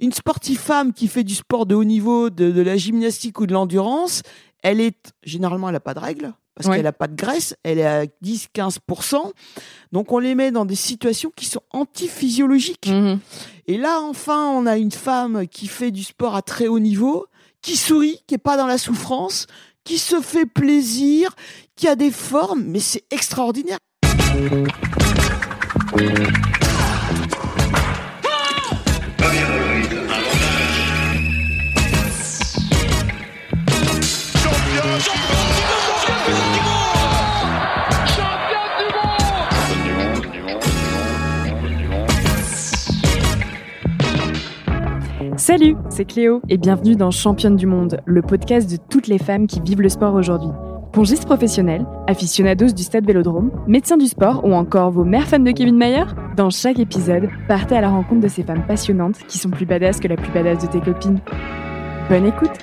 Une sportive femme qui fait du sport de haut niveau, de, de la gymnastique ou de l'endurance, elle est généralement elle n'a pas de règles parce Ouais. qu'elle n'a pas de graisse, elle est à 10-15%. Donc on les met dans des situations qui sont antiphysiologiques. Mhm. Et là, enfin, on a une femme qui fait du sport à très haut niveau, qui sourit, qui est pas dans la souffrance, qui se fait plaisir, qui a des formes, mais c'est extraordinaire. Salut, c'est Cléo et bienvenue dans Championne du Monde, le podcast de toutes les femmes qui vivent le sport aujourd'hui. Pongistes professionnels, aficionados du stade Vélodrome, médecins du sport ou encore vos mères fans de Kevin Mayer? Dans chaque épisode, partez à la rencontre de ces femmes passionnantes qui sont plus badass que la plus badass de tes copines. Bonne écoute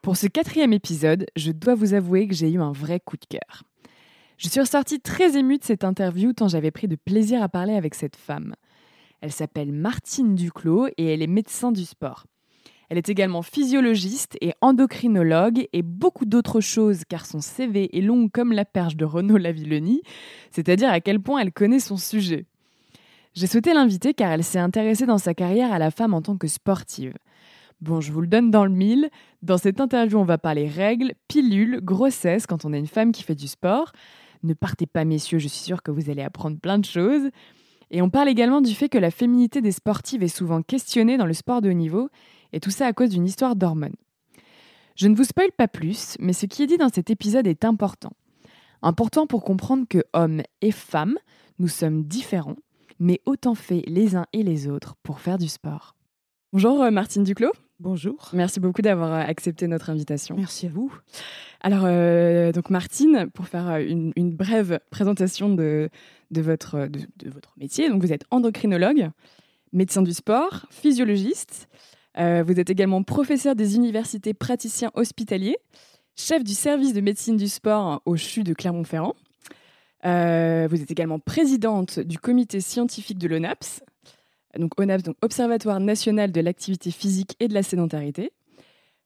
Pour ce quatrième épisode, je dois vous avouer que j'ai eu un vrai coup de cœur. Je suis ressortie très émue de cette interview tant j'avais pris de plaisir à parler avec cette femme. Elle s'appelle Martine Duclos et elle est médecin du sport. Elle est également physiologiste et endocrinologue et beaucoup d'autres choses car son CV est long comme la perche de Renaud Lavillenie, c'est-à-dire à quel point elle connaît son sujet. J'ai souhaité l'inviter car elle s'est intéressée dans sa carrière à la femme en tant que sportive. Bon, je vous le donne dans le mille. Dans cette interview, on va parler règles, pilules, grossesse quand on est une femme qui fait du sport. Ne partez pas, messieurs, je suis sûre que vous allez apprendre plein de choses. Et on parle également du fait que la féminité des sportives est souvent questionnée dans le sport de haut niveau, et tout ça à cause d'une histoire d'hormones. Je ne vous spoile pas plus, mais ce qui est dit dans cet épisode est important. Important pour comprendre que hommes et femmes, nous sommes différents, mais autant faits les uns et les autres pour faire du sport. Bonjour euh, Martine Duclos, Bonjour. merci beaucoup d'avoir euh, accepté notre invitation. Merci à vous. Alors, euh, donc Martine, pour faire euh, une, une brève présentation de, de, votre, de, de votre métier, donc vous êtes endocrinologue, médecin du sport, physiologiste. Euh, vous êtes également professeur des universités praticiens hospitaliers, chef du service de médecine du sport au CHU de Clermont-Ferrand. Euh, vous êtes également présidente du comité scientifique de l'ONAPS, donc ONAPS, donc Observatoire national de l'activité physique et de la sédentarité.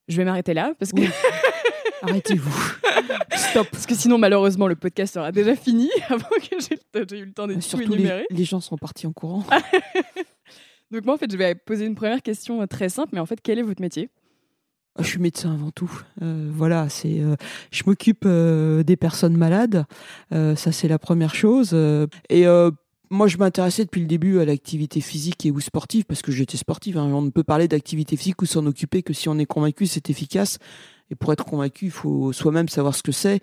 Je vais m'arrêter là parce que Oui. Arrêtez-vous. Stop. parce que sinon, malheureusement, le podcast sera déjà fini avant que j'ai eu le temps de tout Surtout les, énumérer. les gens sont partis en courant. Donc moi, en fait, je vais poser une première question euh, très simple, mais en fait, quel est votre métier? Je suis médecin avant tout. Euh, voilà, c'est. euh, je m'occupe euh, des personnes malades. Ça, c'est la première chose. Et moi, je m'intéressais depuis le début à l'activité physique et ou sportive parce que j'étais sportive. hein. On ne peut parler d'activité physique ou s'en occuper que si on est convaincu c'est efficace. Et pour être convaincu, il faut soi-même savoir ce que c'est,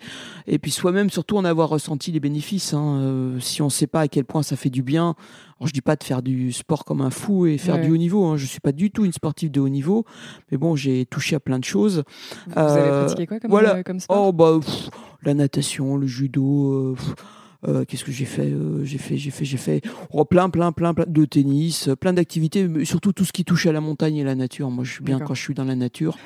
et puis soi-même surtout en avoir ressenti les bénéfices. hein. Euh, si on ne sait pas à quel point ça fait du bien, alors je dis pas de faire du sport comme un fou et faire Ouais. du haut niveau. Hein. Je suis pas du tout une sportive de haut niveau, mais bon, j'ai touché à plein de choses. Vous, vous avez Euh, pratiqué quoi comme, voilà. euh, comme sport? Oh bah pff, la natation, le judo. euh, pff, euh, Qu'est-ce que j'ai fait Euh, J'ai fait, j'ai fait, j'ai fait oh, plein, plein, plein, plein de tennis, euh, plein d'activités, mais surtout tout ce qui touche à la montagne et la nature. Moi, je suis bien quand je suis dans la nature,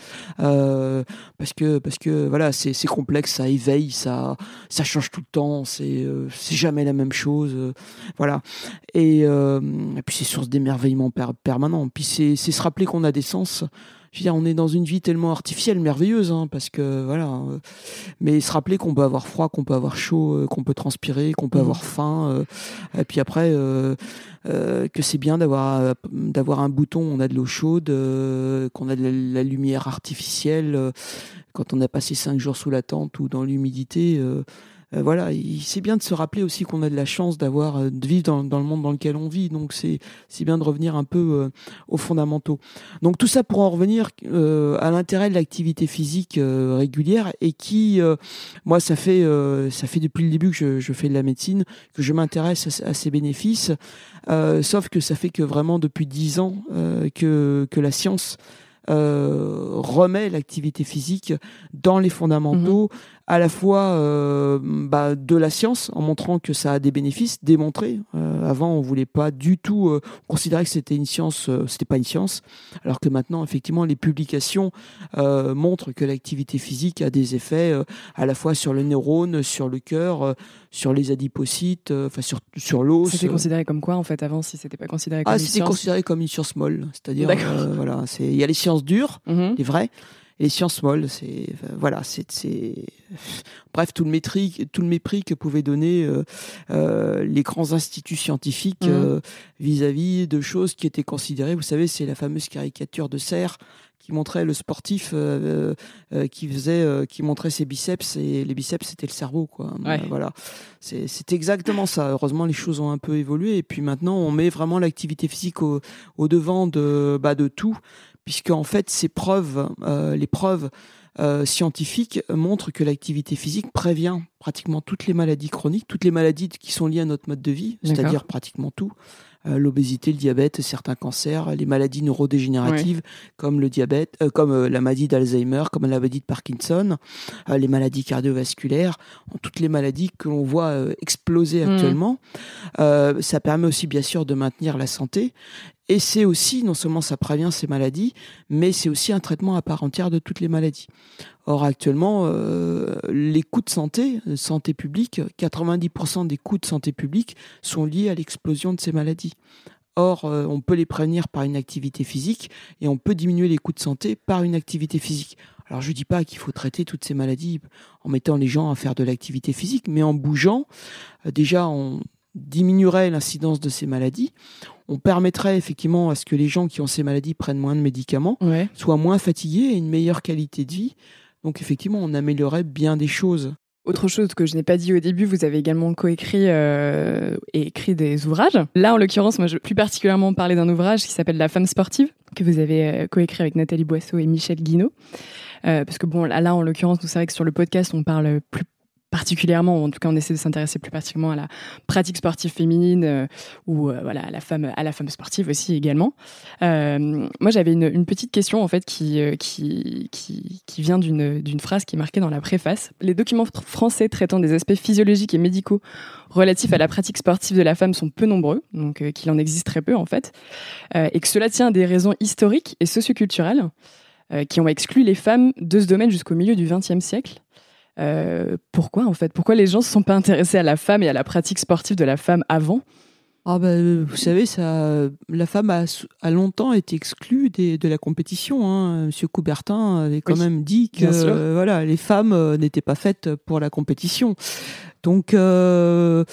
euh, parce que, parce que voilà, c'est c'est complexe, ça éveille, ça, ça change tout le temps, c'est, euh, c'est jamais la même chose, voilà. Et, euh, et puis c'est source d'émerveillement per- permanent. Puis c'est c'est se rappeler qu'on a des sens. Je veux dire, on est dans une vie tellement artificielle, merveilleuse, hein, parce que voilà. euh, mais se rappeler qu'on peut avoir froid, qu'on peut avoir chaud, euh, qu'on peut transpirer, qu'on peut Mhm. avoir faim. euh, et puis après, euh, euh, que c'est bien d'avoir d'avoir un bouton, on a de l'eau chaude, euh, qu'on a de la, la lumière artificielle. euh, quand on a passé cinq jours sous la tente ou dans l'humidité. Euh, voilà, il- c'est bien de se rappeler aussi qu'on a de la chance d'avoir, euh, de vivre dans, le monde dans lequel on vit. Donc c'est bien de revenir un peu euh, aux fondamentaux. Donc tout ça pour en revenir à l'intérêt de l'activité physique régulière et qui, moi, ça fait ça fait depuis le début que je, fais de la médecine que je m'intéresse à, à ses bénéfices. Sauf que ça fait que vraiment depuis dix ans que que la science remet l'activité physique dans les fondamentaux à la fois euh, bah, de la science en montrant que ça a des bénéfices démontrés. Euh, avant, on voulait pas du tout euh, considérer que c'était une science, c'était pas une science, alors que maintenant, effectivement, les publications montrent que l'activité physique a des effets à la fois sur le neurone, sur le cœur, sur les adipocytes, enfin sur sur l'os. C'était considéré comme quoi en fait avant si c'était pas considéré comme ah, une science? c'était considéré comme une science molle, c'est-à-dire voilà, c'est il y a les sciences dures, mm-hmm. les vraies, et les sciences molles, c'est voilà, c'est bref tout le mépris, tout le mépris que pouvaient donner euh, euh, les grands instituts scientifiques mmh. euh, vis-à-vis de choses qui étaient considérées. Vous savez, c'est la fameuse caricature de Serre qui montrait le sportif qui faisait, qui montrait ses biceps et les biceps c'était le cerveau quoi. Voilà, c'est exactement ça. Heureusement les choses ont un peu évolué et puis maintenant on met vraiment l'activité physique au, au devant de bah, de tout puisque en fait ces preuves, euh, les preuves euh, scientifiques montrent que l'activité physique prévient pratiquement toutes les maladies chroniques, toutes les maladies qui sont liées à notre mode de vie, c'est-à-dire pratiquement tout. Euh, l'obésité, le diabète, certains cancers, les maladies neurodégénératives comme le diabète, comme la maladie d'Alzheimer, comme la maladie de Parkinson, les maladies cardiovasculaires, toutes les maladies que l'on voit exploser mmh. actuellement. ça permet aussi bien sûr de maintenir la santé et c'est aussi, non seulement ça prévient ces maladies, mais c'est aussi un traitement à part entière de toutes les maladies. Or, actuellement, euh, les coûts de santé, euh, santé publique, 90% des coûts de santé publique sont liés à l'explosion de ces maladies. Or, euh, on peut les prévenir par une activité physique et on peut diminuer les coûts de santé par une activité physique. Alors, je ne dis pas qu'il faut traiter toutes ces maladies en mettant les gens à faire de l'activité physique, mais en bougeant, déjà, on diminuerait l'incidence de ces maladies on permettrait effectivement à ce que les gens qui ont ces maladies prennent moins de médicaments, soient moins fatigués et une meilleure qualité de vie. Donc effectivement, on améliorerait bien des choses. Autre chose que je n'ai pas dit au début, vous avez également coécrit euh, et écrit des ouvrages. Là, en l'occurrence, moi, je veux plus particulièrement parler d'un ouvrage qui s'appelle La femme sportive, que vous avez euh, coécrit avec Nathalie Boisseau et Michel Guinaud. Euh, parce que bon, là, en l'occurrence, nous c'est vrai que sur le podcast, on parle plus particulièrement, ou en tout cas on essaie de s'intéresser plus particulièrement à la pratique sportive féminine euh, ou euh, voilà à la femme à la femme sportive aussi également. Euh, moi j'avais une, petite question en fait qui qui, qui, vient d'une d'une phrase qui est marquée dans la préface. Les documents français traitant des aspects physiologiques et médicaux relatifs à la pratique sportive de la femme sont peu nombreux, donc qu'il en existe très peu en fait, et que cela tient à des raisons historiques et socioculturelles qui ont exclu les femmes de ce domaine jusqu'au milieu du XXe siècle. Euh, pourquoi en fait? Pourquoi les gens ne se sont pas intéressés à la femme et à la pratique sportive de la femme avant? Ah ben, vous savez, ça, la femme a, a longtemps été exclue des, de la compétition. Hein. Monsieur Coubertin avait quand même dit que voilà, les femmes euh, n'étaient pas faites pour la compétition. Donc, euh,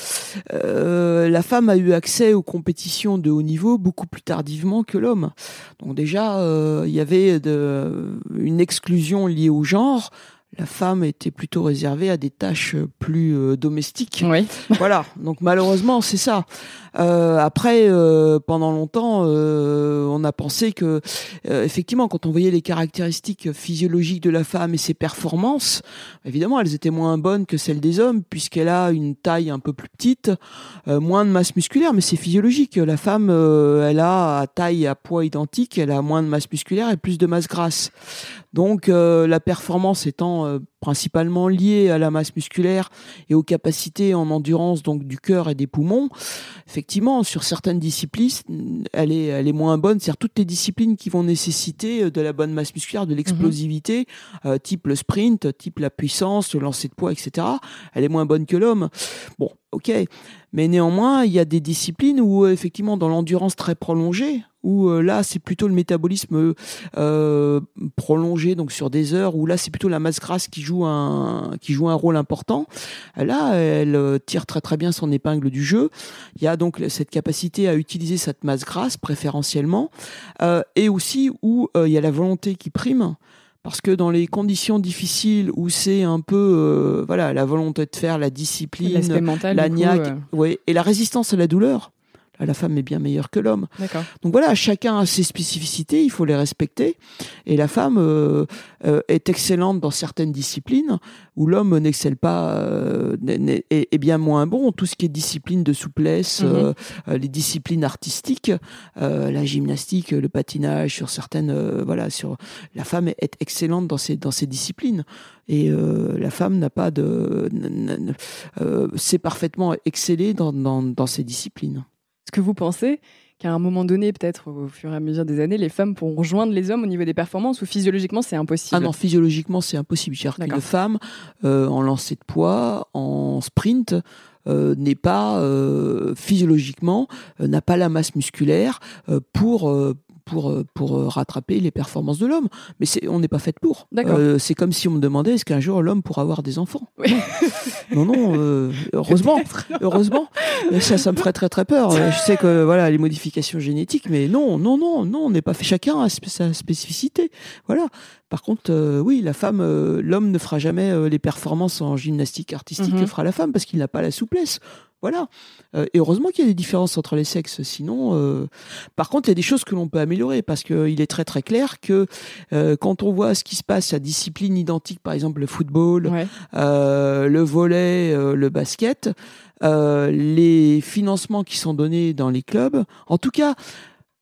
euh, la femme a eu accès aux compétitions de haut niveau beaucoup plus tardivement que l'homme. Donc déjà, il y avait de, une exclusion liée au genre la femme était plutôt réservée à des tâches plus euh, domestiques. Oui. voilà. Donc malheureusement, c'est ça. Euh, après, euh, pendant longtemps, on a pensé que, effectivement, quand on voyait les caractéristiques physiologiques de la femme et ses performances, évidemment, elles étaient moins bonnes que celles des hommes, puisqu'elle a une taille un peu plus petite, moins de masse musculaire, mais c'est physiologique. La femme, elle a à taille, à poids identique, elle a moins de masse musculaire et plus de masse grasse. Donc euh, la performance étant euh, principalement liée à la masse musculaire et aux capacités en endurance donc du cœur et des poumons, effectivement sur certaines disciplines elle est elle est moins bonne, c'est-à-dire toutes les disciplines qui vont nécessiter euh, de la bonne masse musculaire, de l'explosivité, mhm. type le sprint, type la puissance, le lancer de poids, etc. Elle est moins bonne que l'homme. Bon, ok. Mais néanmoins, il y a des disciplines où effectivement dans l'endurance très prolongée, où euh, là c'est plutôt le métabolisme euh, prolongé donc sur des heures où là c'est plutôt la masse grasse qui joue un qui joue un rôle important. Là elle euh, tire très très bien son épingle du jeu. Il y a donc cette capacité à utiliser cette masse grasse préférentiellement et aussi où il y a la volonté qui prime parce que dans les conditions difficiles où c'est un peu voilà la volonté de faire la discipline la niaque, ouais, et la résistance à la douleur la femme est bien meilleure que l'homme. Donc voilà, chacun a ses spécificités, il faut les respecter. Et la femme euh, euh, est excellente dans certaines disciplines où l'homme n'excelle pas, euh, est, est bien moins bon. Tout ce qui est discipline de souplesse, Mhm. euh, les disciplines artistiques, euh, la gymnastique, le patinage, sur certaines, euh, voilà, sur la femme est excellente dans ces dans ces disciplines. Et euh, la femme n'a pas de, euh, sait parfaitement exceller dans, dans, dans ces disciplines. Est-ce que vous pensez qu'à un moment donné, peut-être au fur et à mesure des années, les femmes pourront rejoindre les hommes au niveau des performances ou physiologiquement c'est impossible? Ah non, physiologiquement, c'est impossible. C'est-à-dire qu'une femme, euh, en lancer de poids, en sprint, euh, n'est pas euh, physiologiquement, euh, n'a pas la masse musculaire pour. Pour, euh, pour euh, rattraper les performances de l'homme. Mais c'est, on n'est pas fait pour. D'accord. Euh, c'est comme si on me demandait est-ce qu'un jour l'homme pourra avoir des enfants? Oui. Non, non, euh, heureusement. heureusement. Ça, ça me ferait très très peur. Je sais que voilà les modifications génétiques, mais non, non, non, non, on n'est pas fait. Chacun a sp- sa spécificité. Voilà. Par contre, euh, oui, la femme, euh, l'homme ne fera jamais les performances en gymnastique artistique Mhm. que fera la femme parce qu'il n'a pas la souplesse. Voilà. Euh, et heureusement qu'il y a des différences entre les sexes. Sinon, euh, par contre, il y a des choses que l'on peut améliorer parce qu'il est très très clair que euh, quand on voit ce qui se passe à discipline identique, par exemple le football, Ouais. euh, le volet, euh, le basket, euh, les financements qui sont donnés dans les clubs, en tout cas,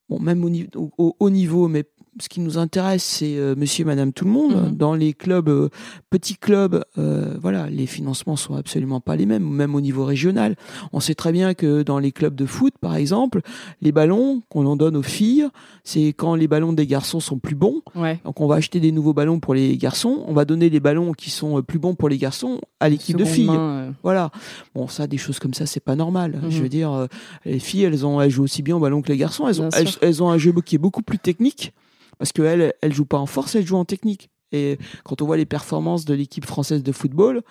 bon, même au, ni- au- au haut niveau, mais ce qui nous intéresse, c'est euh, monsieur et madame tout le monde. Mhm. Dans les clubs, euh, petits clubs, euh, voilà, les financements sont absolument pas les mêmes, même au niveau régional. On sait très bien que dans les clubs de foot, par exemple, les ballons qu'on en donne aux filles, c'est quand les ballons des garçons sont plus bons, Ouais. donc on va acheter des nouveaux ballons pour les garçons, on va donner les ballons qui sont plus bons pour les garçons à l'équipe de filles. main, Voilà. Bon, ça, des choses comme ça, c'est pas normal. Mhm. Je veux dire, les filles, elles ont, elles jouent aussi bien au ballon que les garçons. Elles ont, elles ont un jeu qui est beaucoup plus technique parce que elles, elles jouent pas en force, elles jouent en technique. Et quand on voit les performances de l'équipe française de football,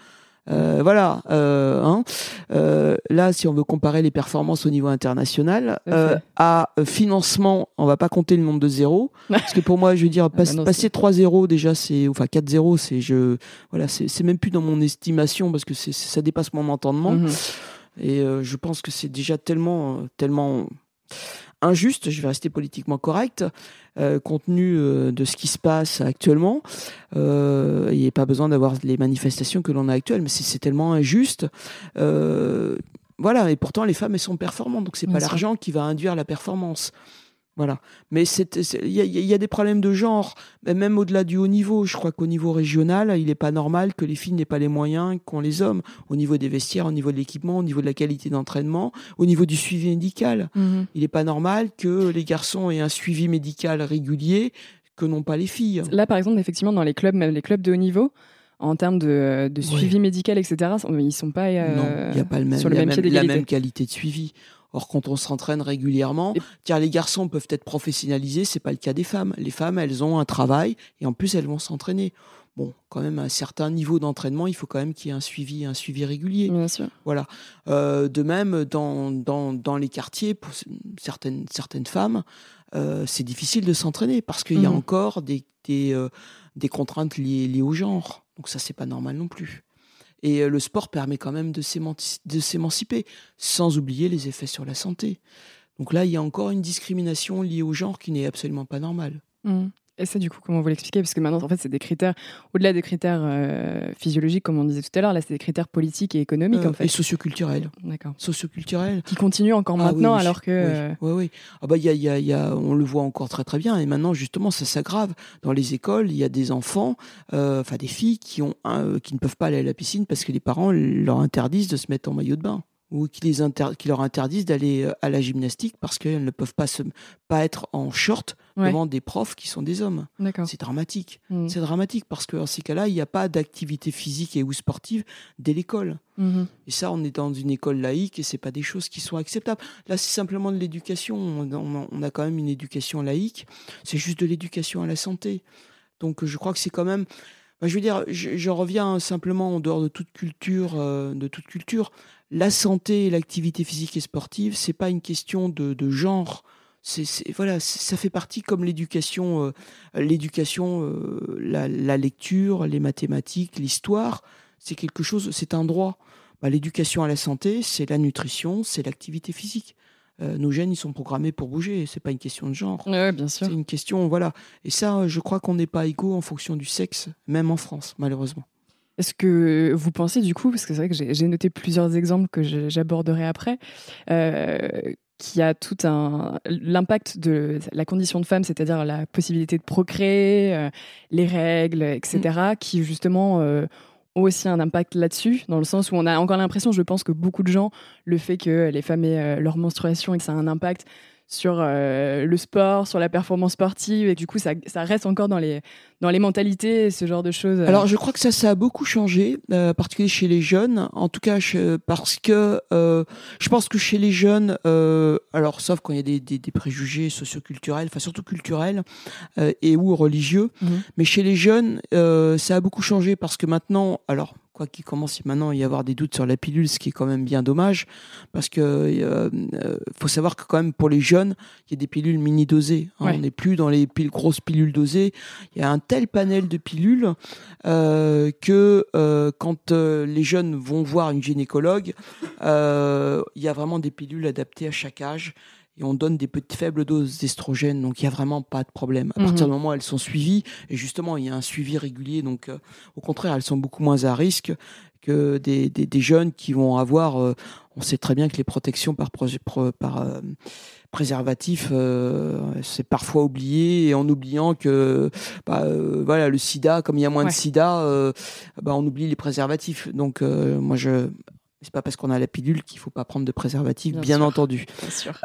euh, voilà. euh, hein, euh, là, si on veut comparer les performances au niveau international, à euh, euh, financement, on va pas compter le nombre de zéros, parce que pour moi, je veux dire, bah non, passer 3-0 déjà, c'est enfin 4-0, c'est je, voilà, c'est même plus dans mon estimation parce que c'est ça dépasse mon entendement. mhm. Et euh, je pense que c'est déjà tellement, tellement injuste, je vais rester politiquement correct, euh, compte tenu euh, de ce qui se passe actuellement. Euh, il n'y a pas besoin d'avoir les manifestations que l'on a actuelles, mais c'est tellement injuste. Euh, voilà, et pourtant les femmes, elles sont performantes, donc c'est pas l'argent qui va induire la performance. Voilà. Mais il y, a- y des problèmes de genre, mais même au-delà du haut niveau. Je crois qu'au niveau régional, il n'est pas normal que les filles n'aient pas les moyens qu'ont les hommes, au niveau des vestiaires, au niveau de l'équipement, au niveau de la qualité d'entraînement, au niveau du suivi médical. Mhm. Il n'est pas normal que les garçons aient un suivi médical régulier que n'ont pas les filles. Là, par exemple, effectivement, dans les clubs, même les clubs de haut niveau, en termes de, suivi médical, etc., ils sont pas euh, non, il n'y a pas le même, sur le il y a même pied même- la même qualité de suivi. Or, quand on s'entraîne régulièrement, car les garçons peuvent être professionnalisés, c'est pas le cas des femmes. Les femmes, elles ont un travail et en plus, elles vont s'entraîner. Bon, quand même, à un certain niveau d'entraînement, il faut quand même qu'il y ait un suivi, un suivi régulier. Bien sûr. Voilà. Euh, de même, dans, dans, dans les quartiers, pour certaines, certaines femmes, euh, c'est difficile de s'entraîner parce qu'il y a Mhm. encore des, des, euh, des contraintes liées, liées au genre. Donc ça, c'est pas normal non plus. Et euh, le sport permet quand même de s'émanci- de s'émanciper, sans oublier les effets sur la santé. Donc là, il y a encore une discrimination liée au genre qui n'est absolument pas normale. Mhm. Et ça, du coup, comment vous l'expliquez? Parce que maintenant, en fait, c'est des critères, au-delà des critères euh, physiologiques, comme on disait tout à l'heure, là, c'est des critères politiques et économiques, Euh, en fait. Et socioculturels. D'accord. Socioculturels. Qui continuent encore Ah maintenant, oui, alors que. euh, Oui, oui, oui. Ah bah, y a, y a- y a- on le voit encore très très bien. Et maintenant, justement, ça s'aggrave. Dans les écoles, il y a des enfants, euh, enfin des filles qui, ont un- euh, qui ne peuvent pas aller à la piscine parce que les parents leur interdisent de se mettre en maillot de bain. Ou qui, les inter- qui leur interdisent d'aller euh, à la gymnastique parce qu'elles ne peuvent pas, se, pas être en short Ouais. devant des profs qui sont des hommes. C'est dramatique. Mhm. C'est dramatique parce que dans ces cas-là, il n'y a pas d'activité physique et ou sportive dès l'école. Mhm. Et ça, on est dans une école laïque et c'est pas des choses qui sont acceptables. Là, c'est simplement de l'éducation. On, on- on a quand même une éducation laïque. C'est juste de l'éducation à la santé. Donc, je crois que c'est quand même. bah, je veux dire, je, je reviens simplement en dehors de toute culture, euh, de toute culture. La santé et l'activité physique et sportive, c'est pas une question de, de genre. C'est c'est- voilà, c'est- ça fait partie comme l'éducation, euh, l'éducation, euh, la, la lecture, les mathématiques, l'histoire. C'est quelque chose, c'est un droit. Bah, L'éducation à la santé, c'est la nutrition, c'est l'activité physique. nos gènes, ils sont programmés pour bouger. C'est pas une question de genre. Ouais, bien sûr. C'est une question, voilà. Et ça, je crois qu'on n'est pas égaux en fonction du sexe, même en France, malheureusement. Est-ce que vous pensez du coup, parce que c'est vrai que j'ai noté plusieurs exemples que j'aborderai après, euh, qui a tout un l'impact de la condition de femme, c'est-à-dire la possibilité de procréer, euh, les règles, etc., mm. qui justement euh, ont aussi un impact là-dessus, dans le sens où on a encore l'impression, je pense que beaucoup de gens, le fait que les femmes aient leur menstruation et que ça a un impact sur euh, le sport, sur la performance sportive, et du coup, ça, ça, reste encore dans les, dans les mentalités, ce genre de choses. Alors, je crois que ça, ça a beaucoup changé, euh, particulièrement chez les jeunes, en tout cas parce que euh, je pense que chez les jeunes, euh, alors sauf quand il y a des, des, des préjugés socioculturels, enfin surtout culturels euh, et ou religieux, mhm. mais chez les jeunes, ça a beaucoup changé parce que maintenant, alors quoi qu'il commence maintenant à y avoir des doutes sur la pilule, ce qui est quand même bien dommage, parce que euh, euh, faut savoir que quand même pour les jeunes, il y a des pilules mini dosées. Hein. On n'est plus dans les grosses pilules dosées. Il y a un tel panel de pilules euh, que quand les jeunes vont voir une gynécologue, il y a vraiment des pilules adaptées à chaque âge et on donne des petites faibles doses d'estrogène, donc il n'y a vraiment pas de problème. À partir mhm. du moment où elles sont suivies, et justement il y a un suivi régulier, donc euh, au contraire elles sont beaucoup moins à risque que des, des, des jeunes qui vont avoir. Euh, on sait très bien que les protections par, par euh, préservatif, c'est parfois oublié, et en oubliant que bah, voilà le SIDA, comme il y a moins de SIDA, bah, on oublie les préservatifs. Donc moi je c'est pas parce qu'on a la pilule qu'il faut pas prendre de préservatif, bien, entendu.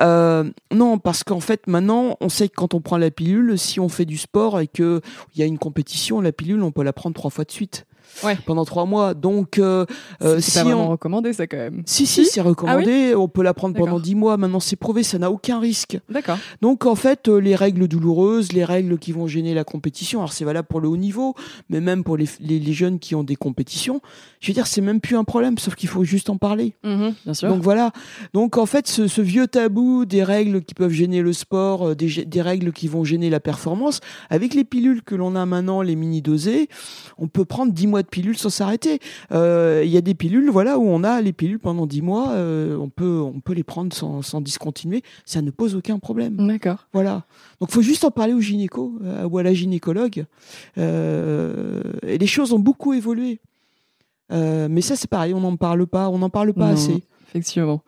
Euh, non, parce qu'en fait, maintenant, on sait que quand on prend la pilule, si on fait du sport et qu'il y a une compétition, la pilule, on peut la prendre trois fois de suite ouais. pendant trois mois. Donc, euh, euh si pas vraiment recommandé ça quand même. Si si, c'est recommandé. Ah on peut la prendre pendant dix mois. Maintenant, c'est prouvé, ça n'a aucun risque. D'accord. Donc en fait, euh, les règles douloureuses, les règles qui vont gêner la compétition. Alors c'est valable pour le haut niveau, mais même pour les, les, les, jeunes qui ont des compétitions. Je veux dire, c'est même plus un problème, sauf qu'il faut juste en parler. Mmh bien sûr. Donc voilà. Donc en fait, ce, ce, vieux tabou des règles qui peuvent gêner le sport, des, des règles qui vont gêner la performance, avec les pilules que l'on a maintenant, les mini dosées, on peut prendre dix mois de pilules sans s'arrêter euh, il y a des pilules, voilà, où on a les pilules pendant 10 mois, euh, on, peut, on peut les prendre sans, sans discontinuer, ça ne pose aucun problème. D'accord. Voilà. Donc il faut juste en parler au gynéco euh, ou à la gynécologue. et les choses ont beaucoup évolué. mais ça, c'est pareil, on n'en parle pas, on n'en parle pas assez. Effectivement.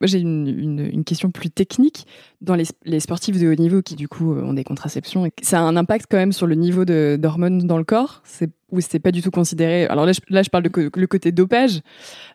Moi, j'ai une, une, question plus technique. Dans les, les, sportifs de haut niveau qui, du coup, ont des contraceptions, ça a un impact quand même sur le niveau d'hormones dans le corps. C'est où c'est pas du tout considéré. Alors là, je, là, je parle de le côté dopage.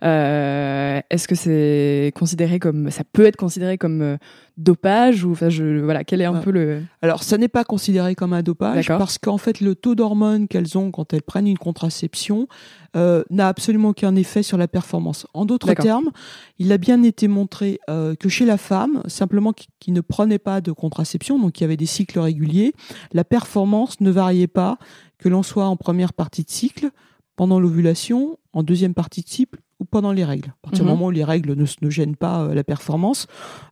Euh, Est-ce que c'est considéré comme, ça peut être considéré comme euh, dopage ou enfin, je, voilà, quel est un peu le. Alors, ça n'est pas considéré comme un dopage parce qu'en fait, le taux d'hormones qu'elles ont quand elles prennent une contraception euh, n'a absolument aucun effet sur la performance. En d'autres termes, il a bien été montré que chez la femme, simplement qui, qui ne prenait pas de contraception, donc qui avait des cycles réguliers, la performance ne variait pas que l'on soit en première partie de cycle, pendant l'ovulation, en deuxième partie de cycle ou pendant les règles. À partir du mhm. moment où les règles ne, ne gênent pas euh, la performance,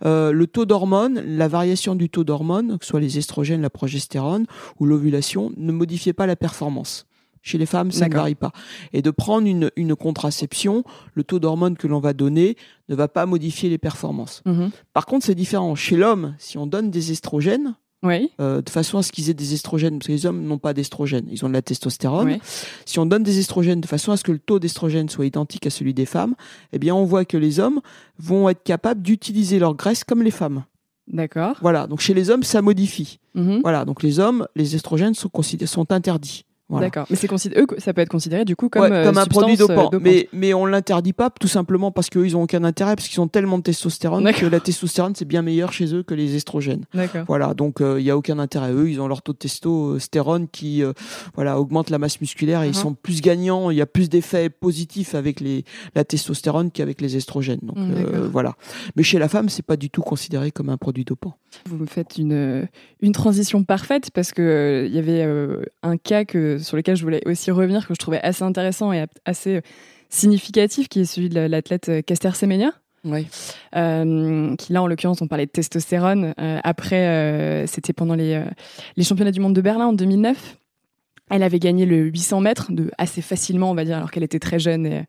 euh, le taux d'hormones, la variation du taux d'hormones, que ce soit les estrogènes, la progestérone ou l'ovulation, ne modifiait pas la performance. Chez les femmes, ça ne varie pas. Et de prendre une, une contraception, le taux d'hormones que l'on va donner ne va pas modifier les performances. Mhm. Par contre, c'est différent. Chez l'homme, si on donne des estrogènes, oui. Euh, de façon à ce qu'ils aient des estrogènes, parce que les hommes n'ont pas d'estrogènes, ils ont de la testostérone. Si on donne des estrogènes de façon à ce que le taux d'estrogène soit identique à celui des femmes, eh bien on voit que les hommes vont être capables d'utiliser leur graisse comme les femmes. D'accord. Voilà, donc chez les hommes, ça modifie. Mhm. Voilà, donc les hommes, les estrogènes sont, sont interdits. D'accord. Mais c'est eux, ça peut être considéré du coup comme, comme euh, un produit dopant. Mais, mais on l'interdit pas tout simplement parce qu'eux, ils ont aucun intérêt parce qu'ils ont tellement de testostérone que la testostérone c'est bien meilleur chez eux que les estrogènes. Voilà, donc il euh, y a aucun intérêt. Eux, ils ont leur taux de testostérone qui euh, voilà augmente la masse musculaire et ils uh-huh. sont plus gagnants. Il y a plus d'effets positifs avec les la testostérone qu'avec les estrogènes. Donc mm, voilà. Mais chez la femme, c'est pas du tout considéré comme un produit dopant. Vous me faites une une transition parfaite parce que il y avait un cas que sur lequel je voulais aussi revenir, que je trouvais assez intéressant et assez significatif, qui est celui de l'athlète euh, Caster Semenya. Oui. Euh, qui là, en l'occurrence, on parlait de testostérone. Euh, après, c'était pendant les, les championnats du monde de Berlin en 2009. Elle avait gagné le 800 mètres de assez facilement, on va dire, alors qu'elle était très jeune. Et,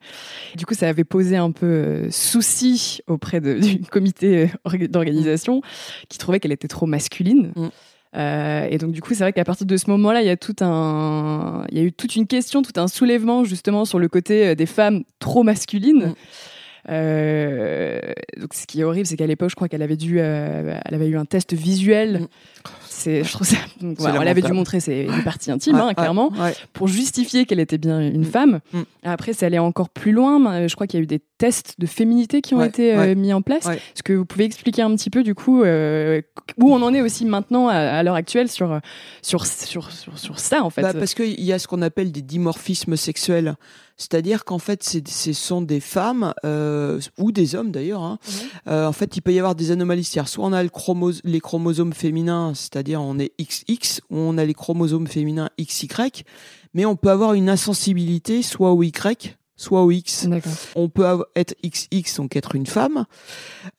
du coup, ça avait posé un peu euh, souci auprès de, du comité d'organisation qui trouvait qu'elle était trop masculine. Mm. Euh, et donc du coup, c'est vrai qu'à partir de ce moment-là, il y a tout un, il y a eu toute une question, tout un soulèvement justement sur le côté euh, des femmes trop masculines. Mm. Euh, donc ce qui est horrible, c'est qu'à l'époque, je crois qu'elle avait dû, euh, elle avait eu un test visuel. C'est, je trouve ça. donc, C'est voilà, elle avait dû montrer ses une parties intimes, Ouais, hein, ouais, clairement, ouais. pour justifier qu'elle était bien une Mm. femme. Mm. Après, c'est allé encore plus loin. mais Je crois qu'il y a eu des tests de féminité qui ont été euh, mis en place. Est-ce que vous pouvez expliquer un petit peu, du coup, euh, où on en est aussi maintenant, à, à l'heure actuelle, sur, sur, sur, sur, sur ça, en fait? Bah, parce qu'il y a ce qu'on appelle des dimorphismes sexuels. C'est-à-dire qu'en fait, c'est- ce sont des femmes, euh, ou des hommes d'ailleurs. hein. Euh, en fait, il peut y avoir des anomalies. C'est-à-dire, soit on a le chromos- les chromosomes féminins, c'est-à-dire on est XX, ou on a les chromosomes féminins XY, mais on peut avoir une insensibilité soit au Y, soit au X. On peut être XX, donc être une femme,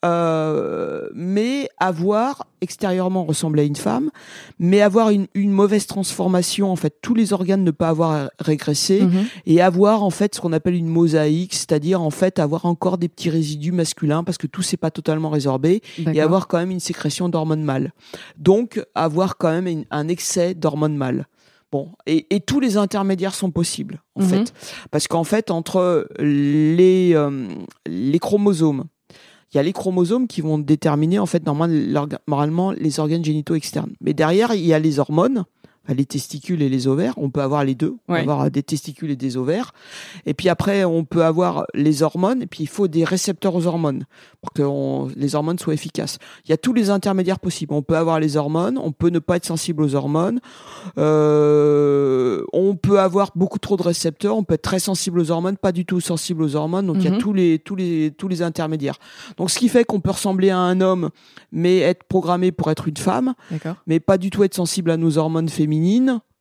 euh, mais avoir extérieurement ressembler à une femme, mais avoir une, une mauvaise transformation. En fait, tous les organes ne pas avoir régressé Mhm. et avoir en fait ce qu'on appelle une mosaïque, c'est-à-dire en fait avoir encore des petits résidus masculins parce que tout s'est pas totalement résorbé et avoir quand même une sécrétion d'hormones mâles. Donc avoir quand même une- un excès d'hormones mâles. Bon, et, et tous les intermédiaires sont possibles en Mhm. fait, parce qu'en fait entre les euh, les chromosomes, il y a les chromosomes qui vont déterminer en fait normalement, les organes génitaux externes. Mais derrière il y a les hormones, les testicules et les ovaires. On peut avoir les deux, on Ouais. peut avoir des testicules et des ovaires. Et puis après on peut avoir les hormones. Et puis il faut des récepteurs aux hormones pour que on- les hormones soient efficaces. Il y a tous les intermédiaires possibles. On peut avoir les hormones, on peut ne pas être sensible aux hormones, euh, on peut avoir beaucoup trop de récepteurs, on peut être très sensible aux hormones, pas du tout sensible aux hormones. Donc il y Mhm. a tous les tous les tous les intermédiaires. Donc ce qui fait qu'on peut ressembler à un homme, mais être programmé pour être une femme, mais pas du tout être sensible à nos hormones féminines.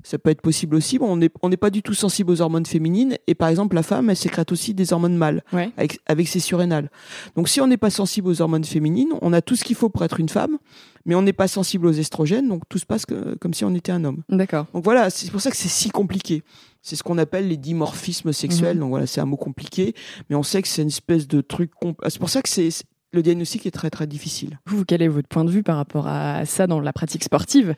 Ça peut être possible aussi. Bon, on n'est on pas du tout sensible aux hormones féminines. Et par exemple, la femme, elle sécrète aussi des hormones mâles Ouais. avec, avec ses surrénales. Donc si on n'est pas sensible aux hormones féminines, on a tout ce qu'il faut pour être une femme, mais on n'est pas sensible aux estrogènes, donc tout se passe que- comme si on était un homme. D'accord. Donc voilà, c'est pour ça que c'est si compliqué. C'est ce qu'on appelle les dimorphismes sexuels. Mhm. Donc voilà, c'est un mot compliqué, mais on sait que c'est une espèce de truc. C'est pour ça que c'est- le diagnostic est très très difficile. Vous, quel est votre point de vue par rapport à ça dans la pratique sportive?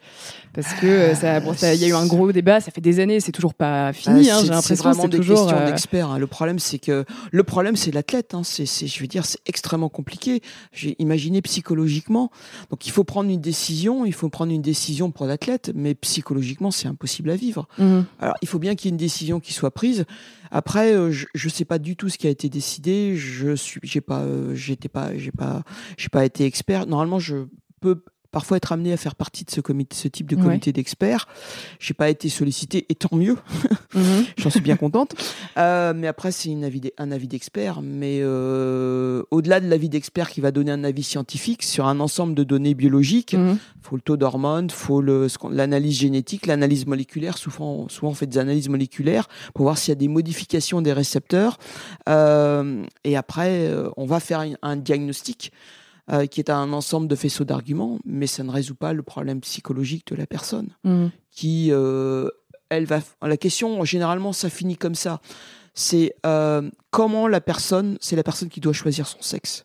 Parce que euh, ça, bon, ça- y a eu un gros débat, ça fait des années, c'est toujours pas fini. Ah, hein, c'est- J'ai l'impression c'est des toujours. questions euh, d'experts. hein. Le problème, c'est que le problème, c'est l'athlète. Hein. C'est, je veux dire, c'est extrêmement compliqué. J'ai imaginé psychologiquement. Donc, il faut prendre une décision. Il faut prendre une décision pour l'athlète, mais psychologiquement, c'est impossible à vivre. mhm. Alors, il faut bien qu'il y ait une décision qui soit prise. Après, euh, je, je sais pas du tout ce qui a été décidé. Je suis, j'ai pas, euh, j'étais pas, j'ai pas, pas été expert. Normalement, je peux parfois être amené à faire partie de ce comité, ce type de Ouais. comité d'experts. J'ai pas été sollicité, et tant mieux. Mhm. J'en suis bien contente. Euh, mais après, c'est une avis d'e- un avis d'expert. Mais euh, au-delà de l'avis d'expert qui va donner un avis scientifique sur un ensemble de données biologiques, Mhm. faut le taux d'hormones, faut l'analyse génétique, l'analyse moléculaire. Souvent, souvent, on fait des analyses moléculaires pour voir s'il y a des modifications des récepteurs. Euh, et après, on va faire un, un diagnostic. Euh, qui est un ensemble de faisceaux d'arguments, mais ça ne résout pas le problème psychologique de la personne Mhm. qui, euh, elle va. La question, généralement, ça finit comme ça. C'est euh, comment la personne, c'est la personne qui doit choisir son sexe,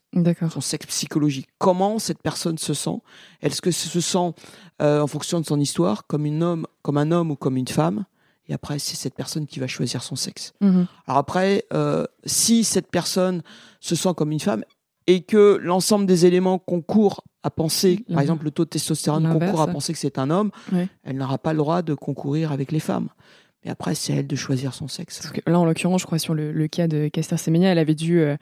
son sexe psychologique. Comment cette personne se sent? Est-ce que se sent en fonction de son histoire comme une homme, comme un homme ou comme une femme? Et après, c'est cette personne qui va choisir son sexe. Mhm. Alors après, euh, si cette personne se sent comme une femme et que l'ensemble des éléments concourent à penser, Mhm. par exemple le taux de testostérone concourt à penser que c'est un homme, Ouais. elle n'aura pas le droit de concourir avec les femmes. Mais après, c'est à elle de choisir son sexe. Parce que là, en l'occurrence, je crois sur le, le cas de Caster Semenya, elle avait dû euh,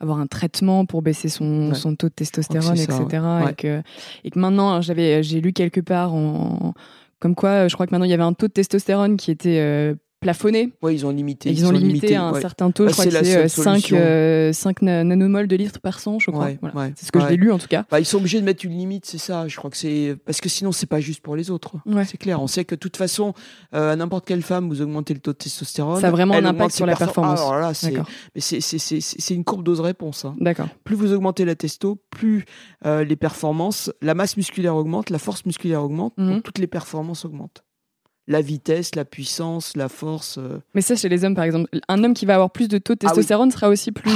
avoir un traitement pour baisser son, Ouais. son taux de testostérone, c'est etc. ouais. Et, que, et que maintenant, j'avais, j'ai lu quelque part en, comme quoi, je crois que maintenant il y avait un taux de testostérone qui était euh, plafonné. Ouais, ils ont limité. Ils ont limité à un ouais. certain taux, Bah, je crois c'est que c'est seule 5, solution. nanomoles de litre par 100, je crois. Ouais, Voilà. ouais, C'est ce que ouais. j'ai lu en tout cas. Bah, ils sont obligés de mettre une limite, c'est ça. Je crois que c'est parce que sinon c'est pas juste pour les autres. C'est clair. On sait que de toute façon, euh, à n'importe quelle femme, vous augmentez le taux de testostérone. Ça a vraiment un impact sur la perfor- performance. Ah, là, c'est mais une courbe dose-réponse. hein. D'accord. Plus vous augmentez la testo, plus euh, les performances, la masse musculaire augmente, la force musculaire augmente, Mhm. donc toutes les performances augmentent. La vitesse, la puissance, la force. euh. Mais ça, chez les hommes, par exemple, un homme qui va avoir plus de taux de Ah oui. testostérone sera aussi plus,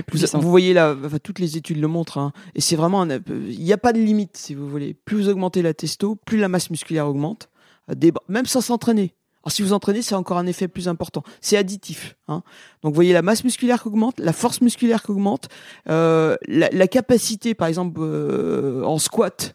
Ah plus Vous, voyez là, enfin, toutes les études le montrent, hein, et c'est vraiment, il n'y a pas de limite si vous voulez. Plus vous augmentez la testo, plus la masse musculaire augmente, euh, des- même sans s'entraîner. Alors si vous entraînez, c'est encore un effet plus important. C'est additif. hein. Donc vous voyez la masse musculaire qui augmente, la force musculaire qui augmente, euh, la, la capacité, par exemple, euh, en squat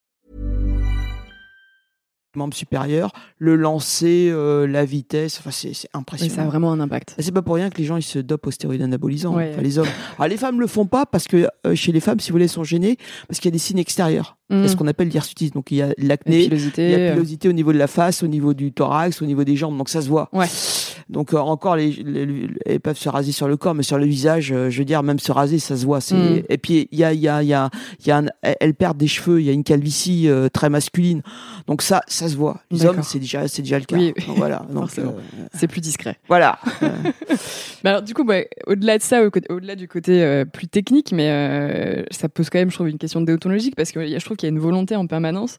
Membres supérieurs, le lancer, euh, la vitesse, enfin c'est c'est Oui, impressionnant. ça a vraiment un impact. C'est pas pour rien que les gens ils se dopent aux stéroïdes anabolisants, Ouais. enfin, les hommes. Alors les femmes le font pas parce que euh, chez les femmes, si vous voulez, elles sont gênées parce qu'il y a des signes extérieurs. Il y a ce qu'on appelle l'hirsutisme. Donc il y a La l'acné, il y pilosité. a euh, la pilosité au niveau de la face, au niveau du thorax, au niveau des jambes. Donc ça se voit. Ouais. Donc euh, encore, les, les- les- elles peuvent se raser sur le corps, mais sur le visage, euh, je veux dire, même se raser, ça se voit. Mm. Et puis il y a, il y a, il y a, y a un- elles perdent des cheveux. Il y a une calvitie euh, très masculine. Donc ça, ça se voit. Les hommes, c'est déjà, c'est déjà le cas. Oui, Donc, voilà. Donc euh, C'est plus discret. voilà. Mais alors, du coup, bah, au-delà de ça, au-delà du côté euh, plus technique, mais ça pose quand même, je trouve, une question déontologique parce que y a- je trouve qu'il y a une volonté en permanence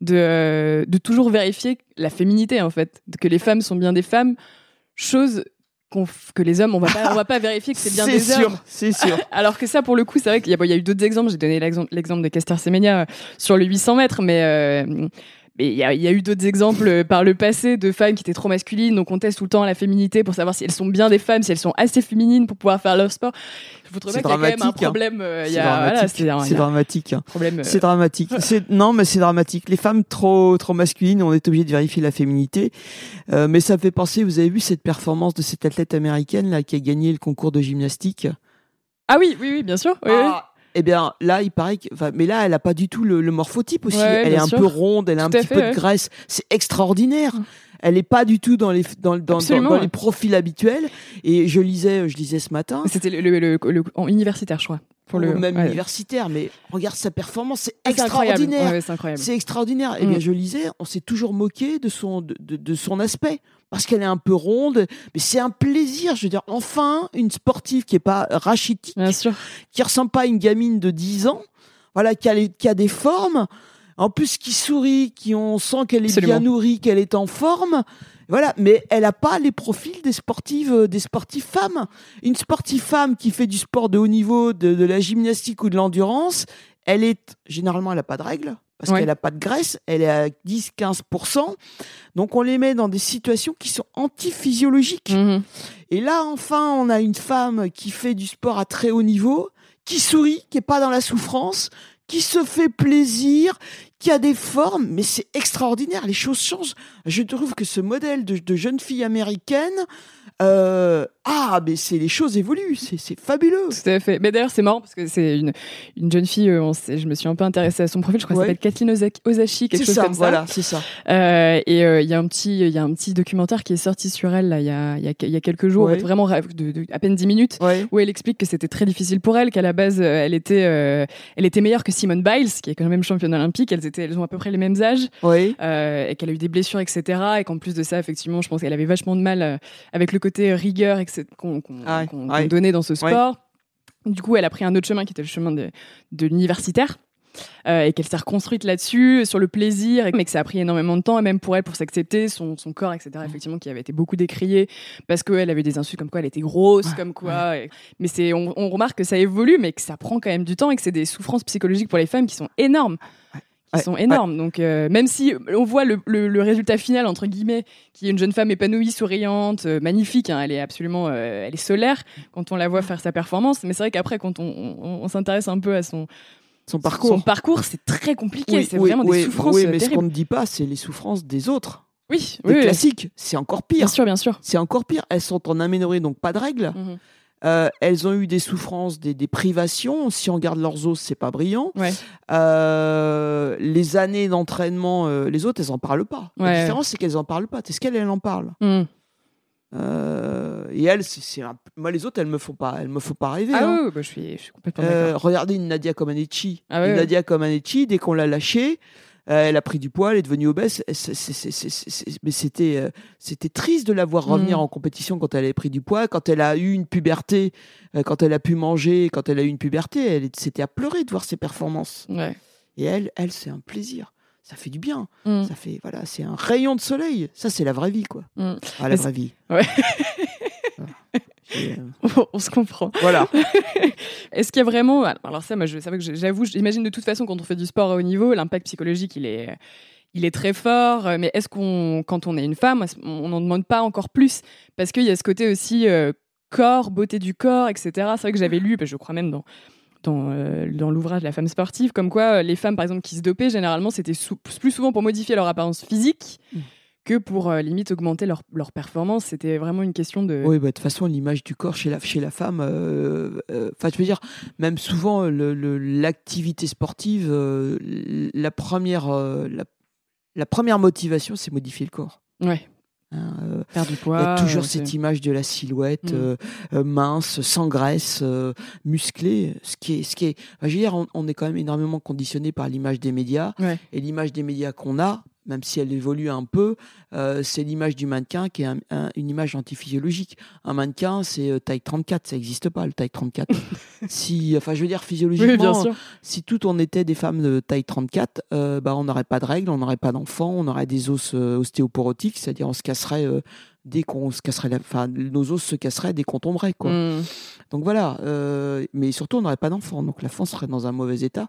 de, de toujours vérifier la féminité, en fait, que les femmes sont bien des femmes, chose que les hommes, on va pas, on va pas vérifier que c'est bien des sûr, hommes. c'est sûr. Alors que ça, pour le coup, c'est vrai qu'il y a, bon, il y a eu d'autres exemples. J'ai donné l'exemple, l'exemple de Caster Semenya euh, sur le 800 mètres, mais euh, mais il y a, il y a eu d'autres exemples euh, par le passé de femmes qui étaient trop masculines. Donc on teste tout le temps la féminité pour savoir si elles sont bien des femmes, si elles sont assez féminines pour pouvoir faire leur sport. Je trouve C'est pas qu'il y a quand même un dramatique, hein. problème. C'est voilà, dramatique. c'est dramatique. hein. problème. euh, non, mais c'est dramatique. Les femmes trop trop masculines, on est obligé de vérifier la féminité. Euh, mais ça me fait penser. Vous avez vu cette performance de cette athlète américaine là qui a gagné le concours de gymnastique? Ah oui, oui, oui, bien sûr. oui, oui. Ah, Eh bien, là, il paraît que. mais là, elle a pas du tout le, le morphotype aussi. Ouais, elle est un sûr. peu ronde, elle a un Tout petit fait, peu ouais. de graisse. C'est extraordinaire. Elle est pas du tout dans les dans, dans, dans, Absolument, dans ouais. les profils habituels. Et je lisais, je lisais ce matin. C'était le, le- le- en universitaire, je crois. Pour le ou même universitaire, mais regarde sa performance, c'est Ah, extraordinaire. C'est extraordinaire. Eh Mm. bien, je lisais, on s'est toujours moqué de son, de, de- de son aspect. Parce qu'elle est un peu ronde. Mais c'est un plaisir. Je veux dire, enfin, une sportive qui est pas rachitique, qui ressemble pas à une gamine de 10 ans. Voilà, qui a, les- qui a des formes. En plus, qui sourit, qui on sent qu'elle est Absolument. bien nourrie, qu'elle est en forme. Voilà, mais elle a pas les profils des sportives, euh, des sportives femmes. Une sportive femme qui fait du sport de haut niveau, de, de la gymnastique ou de l'endurance, elle est généralement elle a pas de règles parce Ouais. qu'elle a pas de graisse, elle est à 10-15%. Donc on les met dans des situations qui sont antiphysiologiques. Mhm. Et là, enfin, on a une femme qui fait du sport à très haut niveau, qui sourit, qui est pas dans la souffrance, qui se fait plaisir, qui a des formes, mais c'est extraordinaire, les choses changent. Je trouve que ce modèle de, de jeune fille américaine, euh, ah, mais c'est les choses évoluent, c'est fabuleux. Tout à fait. Mais d'ailleurs, c'est marrant parce que c'est une, une jeune fille, euh, on sait- je me suis un peu intéressée à son profil, je crois Ouais. qu'elle s'appelle Kathleen Oza- Ozashi, quelque chose ça, comme ça. voilà, c'est ça. Euh, et euh, il y a un petit, y a un petit documentaire qui est sorti sur elle il y a, y a, y a quelques jours, Ouais. en fait, vraiment ra- de, de- à peine 10 minutes, Ouais. où elle explique que c'était très difficile pour elle, qu'à la base, elle était, elle était meilleure que Simone Biles, qui est quand même championne olympique. Elles étaient, elles ont à peu près les mêmes âges, et qu'elle a eu des blessures, etc. Et qu'en plus de ça, effectivement, je pense qu'elle avait vachement de mal avec le côté rigueur etc., qu'on qu'on Ah ouais, ouais. donnait dans ce sport. Du coup, elle a pris un autre chemin qui était le chemin de, de l'universitaire. euh, et qu'elle s'est reconstruite là-dessus, sur le plaisir, mais que ça a pris énormément de temps, et même pour elle, pour s'accepter son, son corps, etc., effectivement, qui avait été beaucoup décrié, parce qu'elle avait des insultes comme quoi elle était grosse, comme quoi. et- mais c'est, on, on remarque que ça évolue, mais que ça prend quand même du temps, et que c'est des souffrances psychologiques pour les femmes qui sont énormes. Qui Ouais, sont énormes. Donc, euh, même si on voit le, le- le résultat final, entre guillemets, qui est une jeune femme épanouie, souriante, euh, magnifique, hein, elle est absolument, euh, elle est solaire quand on la voit faire sa performance. Mais c'est vrai qu'après, quand on, on- on s'intéresse un peu à son, Son parcours. son parcours, c'est très compliqué. Oui, c'est oui, vraiment oui, des souffrances oui, mais ce qu'on terribles. ne dit pas, c'est les souffrances des autres. Oui, Des classiques, c'est encore pire. bien sûr, bien sûr. C'est encore pire. Elles sont en aménorrhée, donc pas de règles. Mhm. Euh, elles ont eu des souffrances, des, des privations. Si on regarde leurs os, c'est pas brillant. Ouais. Euh, les années d'entraînement, euh, les autres, elles en parlent pas. Ouais. La différence, c'est qu'elles en parlent pas. Est-ce qu'elles, elles en parlent Mm. Euh, Et elles, c'est, c'est un- moi, les autres, elles me font pas, elles me font pas rêver. Ah hein. oui, oui, bah, je, suis, je suis complètement regardez une Nadia Comaneci. Ah une ouais. Nadia Comaneci, dès qu'on l'a lâchée, elle a pris du poids, elle est devenue obèse. Mais c'était, euh, c'était triste de la voir revenir Mm. en compétition quand elle avait pris du poids, quand elle a eu une puberté, euh, quand elle a pu manger, quand elle a eu une puberté. Elle, c'était à pleurer de voir ses performances. Ouais. Et elle, elle, c'est un plaisir. Ça fait du bien. Mm. Ça fait, voilà, c'est un rayon de soleil. Ça, c'est la vraie vie, quoi. Mm. Ah, la vraie vie. Ouais. Voilà. Euh, On se comprend. voilà. Est-ce qu'il y a vraiment. Alors, ça, moi, je, c'est vrai que j'avoue, j'imagine de toute façon, quand on fait du sport à haut niveau, l'impact psychologique, il est. Il est très fort, euh, mais est-ce qu'on, quand on est une femme, on n'en demande pas encore plus? Parce qu'il y a ce côté aussi euh, corps, beauté du corps, etc. C'est vrai que j'avais lu, bah, je crois même dans, dans, euh, dans l'ouvrage La femme sportive, comme quoi les femmes, par exemple, qui se dopaient, généralement, c'était sou- plus souvent pour modifier leur apparence physique Mm. Que pour euh, limite augmenter leur, leur performance. C'était vraiment une question de. Oui, bah, de toute façon, l'image du corps chez la, chez la femme, euh, euh, enfin, je veux dire, même souvent, le- le- l'activité sportive, euh, la, première, euh, la, la première motivation, c'est modifier le corps. Ouais, hein, euh, faire du il poids. y a toujours euh, cette image de la silhouette Mm. euh, euh, mince, sans graisse, euh, musclée. Ce qui est, ce qui est, enfin, je veux dire, on, on est quand même énormément conditionné par l'image des médias. Ouais. Et l'image des médias qu'on a, même si elle évolue un peu, euh, c'est l'image du mannequin qui est un- un- une image antiphysiologique. Un mannequin, c'est euh, taille 34, ça n'existe pas le taille 34. si, enfin, je veux dire physiologiquement, si tout on était des femmes de taille 34, euh, bah, on n'aurait pas de règles, on n'aurait pas d'enfants, on aurait des os euh, ostéoporotiques, c'est-à-dire on se casserait dès qu'on se casserait, la... enfin, nos os se casseraient dès qu'on tomberait, quoi. Mm. Donc voilà, euh, mais surtout on n'aurait pas d'enfants, donc la France serait dans un mauvais état.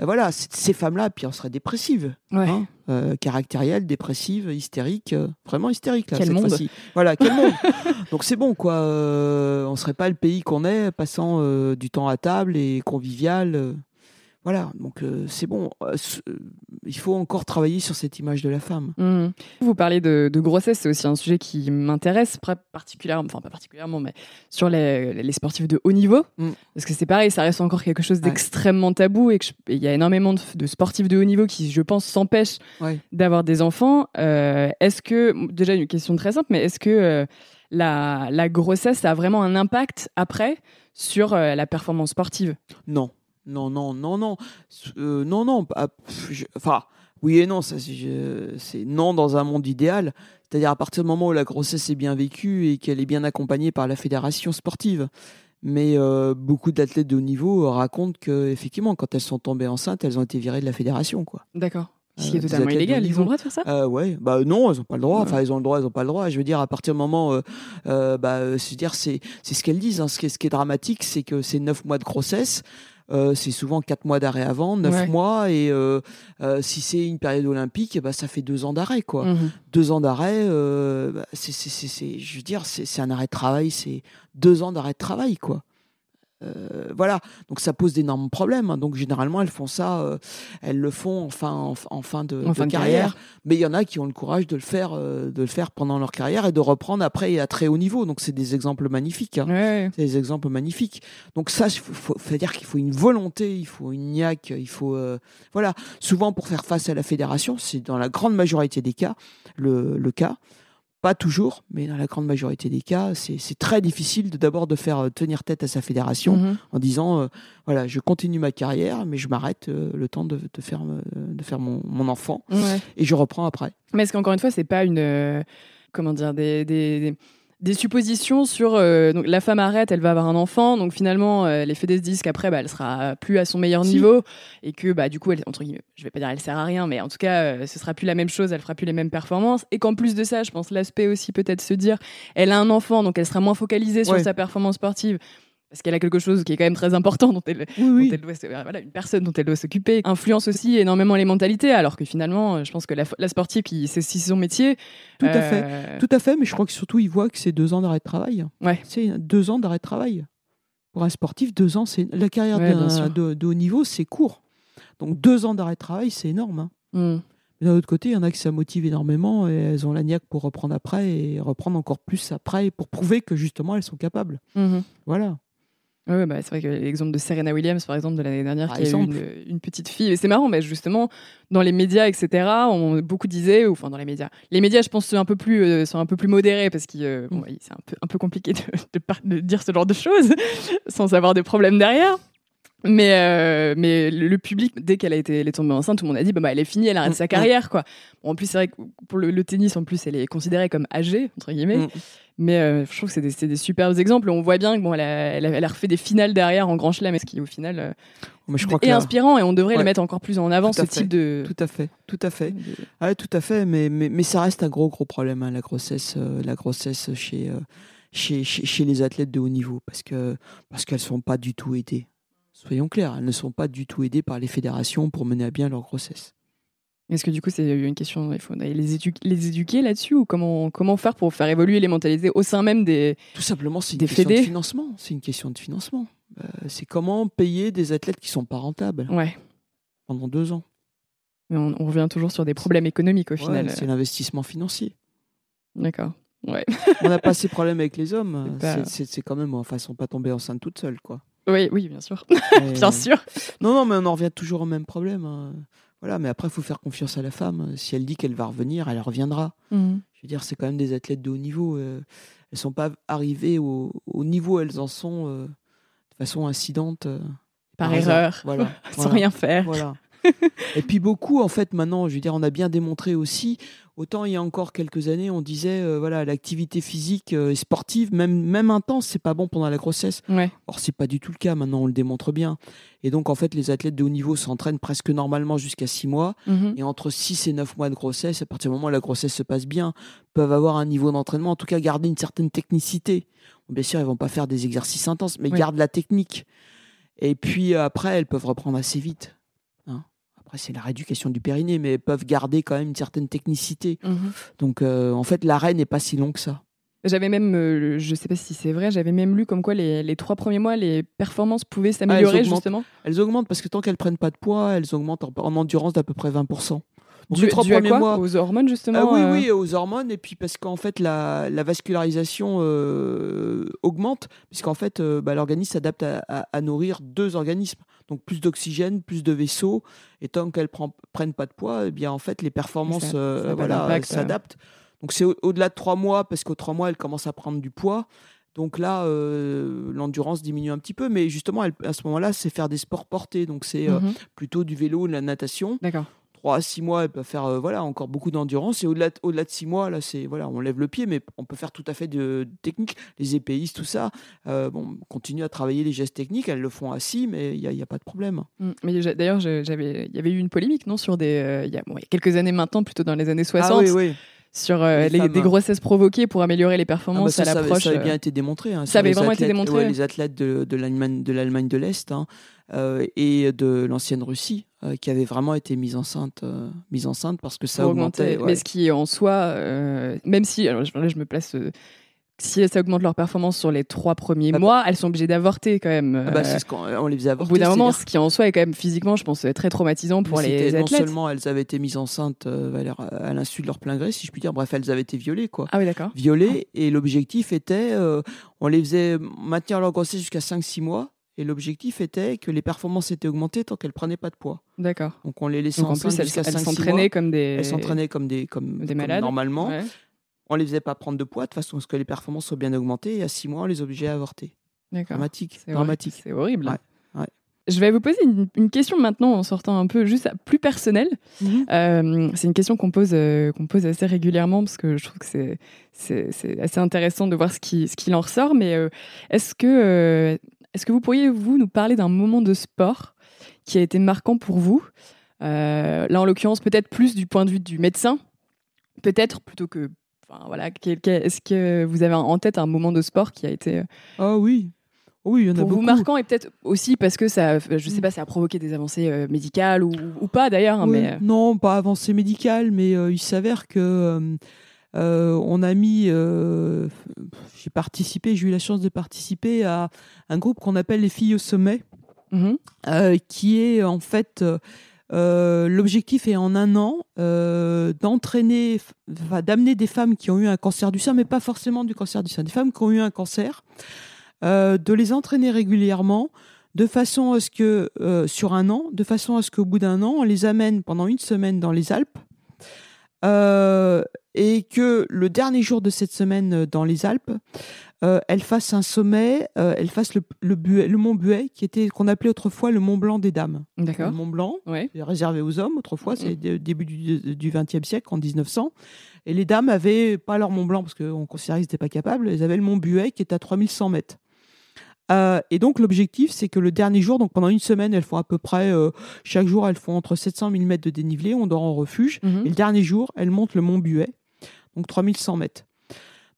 Euh, voilà, ces femmes-là, puis on serait dépressives, Ouais. hein, euh, caractérielles, dépressives, hystériques, euh, vraiment hystériques là Quel cette fois-ci. Voilà, quel monde. Donc c'est bon quoi, on serait pas le pays qu'on est, passant du temps à table et convivial. Voilà, donc euh, c'est bon. Euh, euh, il faut encore travailler sur cette image de la femme. Mm. Vous parlez de, de grossesse, c'est aussi un sujet qui m'intéresse particulièrement, enfin pas particulièrement, mais sur les, les sportifs de haut niveau. Mm. Parce que c'est pareil, ça reste encore quelque chose d'extrêmement tabou et il y a énormément de, de sportifs de haut niveau qui, je pense, s'empêchent Ouais. d'avoir des enfants. Euh, est-ce que, déjà une question très simple, mais est-ce que la, la grossesse a vraiment un impact après sur la performance sportive? Non, non, non, non, non, Euh, non, non. pff, je- Enfin, oui et non. Ça, c'est non dans un monde idéal. C'est-à-dire à partir du moment où la grossesse est bien vécue et qu'elle est bien accompagnée par la fédération sportive. Mais euh, beaucoup d'athlètes de haut niveau racontent que effectivement, quand elles sont tombées enceintes, elles ont été virées de la fédération, quoi. D'accord. Ce Euh, qui est des totalement illégal. Ils ont le droit de faire ça? Euh, ouais, bah non, elles ont pas le droit. Enfin, elles ont le droit, elles ont pas le droit. Je veux dire, à partir du moment, euh, euh, bah, euh, c'est dire, c'est c'est ce qu'elles disent. hein. Ce, qui est, ce qui est dramatique, c'est que c'est neuf mois de grossesse. Euh, c'est souvent quatre mois d'arrêt avant, neuf Ouais. mois, et euh, euh, si c'est une période olympique, bah, ça fait deux ans d'arrêt, quoi. Mhm. Deux ans d'arrêt, euh, bah, c'est, c'est, c'est, c'est- je veux dire, c'est, c'est un arrêt de travail, c'est deux ans d'arrêt de travail, quoi. Euh, voilà, donc ça pose d'énormes problèmes. hein. Donc généralement, elles font ça, euh, elles le font en fin, en, en fin de, En de fin de carrière. Mais il y en a qui ont le courage de le faire, euh, de le faire pendant leur carrière et de reprendre après à très haut niveau. Donc c'est des exemples magnifiques. hein. Ouais. C'est des exemples magnifiques. Donc ça, faut, faut- faut dire qu'il faut une volonté, il faut une niaque, il faut voilà. Souvent pour faire face à la fédération, c'est dans la grande majorité des cas le, le cas. Pas toujours, mais dans la grande majorité des cas, c'est très difficile de d'abord de faire euh, tenir tête à sa fédération Mhm. en disant euh, voilà, je continue ma carrière, mais je m'arrête euh, le temps de, de faire, de faire mon, mon enfant Ouais. et je reprends après. Mais est-ce qu'encore une fois, c'est pas une. comment dire Des. des, des- des suppositions sur euh, donc la femme arrête, elle va avoir un enfant, donc finalement euh, les fédés se disent qu'après bah, elle sera plus à son meilleur Si. niveau et que bah du coup elle entre guillemets, je vais pas dire elle sert à rien, mais en tout cas euh, ce sera plus la même chose, elle fera plus les mêmes performances et qu'en plus de ça, je pense l'aspect aussi peut-être se dire elle a un enfant donc elle sera moins focalisée sur Ouais. sa performance sportive parce qu'elle a quelque chose qui est quand même très important dont elle, Oui, dont elle doit se- euh, voilà, une personne dont elle doit s'occuper influence aussi énormément les mentalités alors que finalement euh, je pense que la, la sportive qui c'est son métier tout à fait. euh, Tout à fait, mais je crois que surtout, ils voient que c'est deux ans d'arrêt de travail. Ouais. C'est deux ans d'arrêt de travail. Pour un sportif, deux ans, c'est la carrière Ouais, de, de haut niveau, c'est court. Donc deux ans d'arrêt de travail, c'est énorme. hein. hmm. Mais d'un autre côté, il y en a qui ça motive énormément et elles ont la niaque pour reprendre après et reprendre encore plus après pour prouver que justement elles sont capables. Mhm. Voilà. Ouais, bah, c'est vrai que l'exemple de Serena Williams, par exemple, de l'année dernière, qui exemple. une, une petite fille. Et c'est marrant, mais justement, dans les médias, etc., on, beaucoup disaient, ou, enfin dans les médias, les médias, je pense, sont un peu plus, euh, sont un peu plus modérés parce que euh, Mm. oui, c'est un peu, un peu compliqué de, de dire ce genre de choses sans avoir de problème derrière. Mais, euh, mais le, public, dès qu'elle a été elle est tombée enceinte, tout le monde a dit bah, bah, elle est finie, elle arrête Mm, sa mm. carrière. Quoi. Bon, en plus, c'est vrai que pour le, le tennis, en plus, elle est considérée comme âgée, entre guillemets. Mm. Mais euh, je trouve que c'est des, des superbes exemples. On voit bien que bon, elle, a, elle, a, elle a refait des finales derrière en Grand Chelem, ce qui au final euh, Mais je crois que est là- inspirant et on devrait Ouais. le mettre encore plus en avant ce fait. type de. Tout à fait, tout à fait. de- Ah, tout à fait, mais, mais, mais ça reste un gros, gros problème, hein, la grossesse, euh, la grossesse chez, chez, chez, chez les athlètes de haut niveau, parce que parce qu'elles sont pas du tout aidées. Soyons clairs, elles ne sont pas du tout aidées par les fédérations pour mener à bien leur grossesse. Est-ce que du coup c'est une question Il faut les, édu- les éduquer là-dessus ou comment comment faire pour faire évoluer les mentalités au sein même des. Tout simplement, c'est une question de financement. C'est une question de financement. Euh, c'est comment payer des athlètes qui sont pas rentables Ouais. pendant deux ans. Mais on, on revient toujours sur des problèmes économiques au Ouais, final. c'est l'investissement financier. D'accord. Ouais. On n'a pas ces problèmes avec les hommes. C'est pas- quand même, enfin, elles sont pas tombées enceintes toutes seules, quoi. Oui, oui, bien sûr. Bien sûr. Non, non, mais on en revient toujours au même problème. hein. Voilà, mais après, il faut faire confiance à la femme. Si elle dit qu'elle va revenir, elle reviendra. Mhm. Je veux dire, c'est quand même des athlètes de haut niveau. euh, elles sont pas arrivées au, au niveau où elles en sont euh, de façon incidente. euh, Par erreur. Voilà. Sans voilà, rien faire. Voilà. Et puis beaucoup, en fait, maintenant, je veux dire, on a bien démontré aussi. Autant il y a encore quelques années, on disait, euh, voilà, l'activité physique euh, et sportive, même, même intense, c'est pas bon pendant la grossesse. Ouais. Or, c'est pas du tout le cas. Maintenant, on le démontre bien. Et donc, en fait, les athlètes de haut niveau s'entraînent presque normalement jusqu'à 6 mois. Mhm. Et entre 6 et 9 mois de grossesse, à partir du moment où la grossesse se passe bien, peuvent avoir un niveau d'entraînement, en tout cas garder une certaine technicité. Bien sûr, ils vont pas faire des exercices intenses, mais Oui. gardent la technique. Et puis après, elles peuvent reprendre assez vite. Après, c'est la rééducation du périnée, mais peuvent garder quand même une certaine technicité. Mhm. Donc, euh, en fait, l'arrêt n'est pas si long que ça. J'avais même, euh, je sais pas si c'est vrai, j'avais même lu comme quoi les, les trois premiers mois, les performances pouvaient s'améliorer augmentent. justement. Elles augmentent parce que tant qu'elles prennent pas de poids, elles augmentent en, en endurance d'à peu près 20%. Donc, Dû, les trois premiers mois, Aux hormones justement Ah oui, euh, oui, aux hormones, et puis parce qu'en fait, la, la vascularisation euh, augmente, puisqu'en fait, euh, bah, l'organisme s'adapte à, à- à nourrir deux organismes. Donc, plus d'oxygène, plus de vaisseaux, et tant qu'elles ne prennent pas de poids, eh bien, en fait, les performances Ça- ça euh, voilà, s'adaptent. Donc, c'est au- au-delà de trois mois, parce qu'aux trois mois, elles commencent à prendre du poids. Donc là, euh, l'endurance diminue un petit peu, mais justement, elle- à ce moment-là, c'est faire des sports portés. Donc, c'est euh, mhm. plutôt du vélo, de la natation. D'accord. 3 à 6 mois, elles peuvent faire euh, voilà, encore beaucoup d'endurance. Et au-delà de, au-delà de 6 mois, là, c'est, voilà, on lève le pied, mais on peut faire tout à fait de, de technique. Les épéistes, tout ça, euh, bon, continuent à travailler les gestes techniques. Elles le font assis, mais il n'y a, a pas de problème. Mm. Mais d'ailleurs, il y avait eu une polémique, non, sur des, euh, il y, a, bon, il y a quelques années maintenant, plutôt dans les années 60, Ah oui, oui. Sur euh, Les les, femmes. des grossesses provoquées pour améliorer les Ah bah performances ça, à l'approche. ça avait bien été démontré. hein, Ça avait vraiment été démontré, ouais, les athlètes de, de l'Allemagne de, l'Est hein, euh, et de l'ancienne Russie, euh, qui avaient vraiment été mises enceintes, mises enceintes parce que ça augmentait. augmenter. ouais. Mais ce qui en soi, même si, alors là, je me place, si ça augmente leur performance sur les trois premiers Ah bah- mois, elles sont obligées d'avorter quand même. Ah bah, euh, c'est ce qu'on on les faisait au avorter. bout d'un moment, ce qui en soi est quand même physiquement, je pense, très traumatisant pour Mais les athlètes. Non seulement elles avaient été mises enceintes euh, à l'insu de leur plein gré, si je puis dire, bref, elles avaient été violées, quoi. Ah oui, d'accord. Violées, et l'objectif était, euh, on les faisait maintenir leur grossesse jusqu'à 5-6 mois, et l'objectif était que les performances étaient augmentées tant qu'elles prenaient pas de poids. D'accord. Donc on les laissait Donc en plus, elles elles 5-6 mois. s'entraînaient comme des. Elles s'entraînaient comme des, comme, Des comme malades. normalement. Ouais. On les faisait pas prendre de poids de façon à ce que les performances soient bien augmentées, et à 6 mois, on les obligeait à avorter. D'accord. Dramatique. C'est dramatique. horrible. C'est horrible. Ouais, ouais. Je vais vous poser une, une question maintenant en sortant un peu juste plus personnelle. Mhm. Euh, c'est une question qu'on pose, euh, qu'on pose assez régulièrement parce que je trouve que c'est, assez intéressant de voir ce qui, ce qu'il en ressort. Mais euh, est-ce, que, euh, est-ce que vous pourriez, vous, nous parler d'un moment de sport qui a été marquant pour vous? Euh, Là, en l'occurrence, peut-être plus du point de vue du médecin, peut-être plutôt que. Enfin, voilà, est-ce que vous avez en tête un moment de sport qui a été euh, Ah oui. Oui, il y en a pour vous marquant et peut-être aussi parce que ça, je sais Mm. pas, ça a provoqué des avancées euh, médicales ou, ou pas d'ailleurs, hein, Oui, mais Non, pas avancée médicale, mais euh, il s'avère que euh, euh, on a mis, euh, j'ai participé, j'ai eu la chance de participer à un groupe qu'on appelle les filles au sommet, Mhm. euh, qui est en fait euh, L'objectif est en un an d'entraîner, enfin, d'amener des femmes qui ont eu un cancer du sein, mais pas forcément du cancer du sein, des femmes qui ont eu un cancer, de les entraîner régulièrement de façon à ce que, sur un an, de façon à ce qu'au bout d'un an, on les amène pendant une semaine dans les Alpes, et que le dernier jour de cette semaine dans les Alpes, euh, elle fasse un sommet, euh, elle fasse le, le, mont Buet, qui était qu'on appelait autrefois le Mont Blanc des Dames. D'accord. Le Mont Blanc, réservé aux hommes autrefois, c'est le début du XXe siècle, en 1900. Et les dames avaient pas leur Mont Blanc parce qu'on considérait qu'ils n'étaient pas capables. Elles avaient le Mont Buet qui est à 3100 mètres. Euh, et donc l'objectif, c'est que le dernier jour, donc pendant une semaine, elles font à peu près, chaque jour, elles font entre 700 000 mètres de dénivelé, on dort en refuge. Mhm. Et le dernier jour, elles montent le mont Buet, donc 3100 mètres.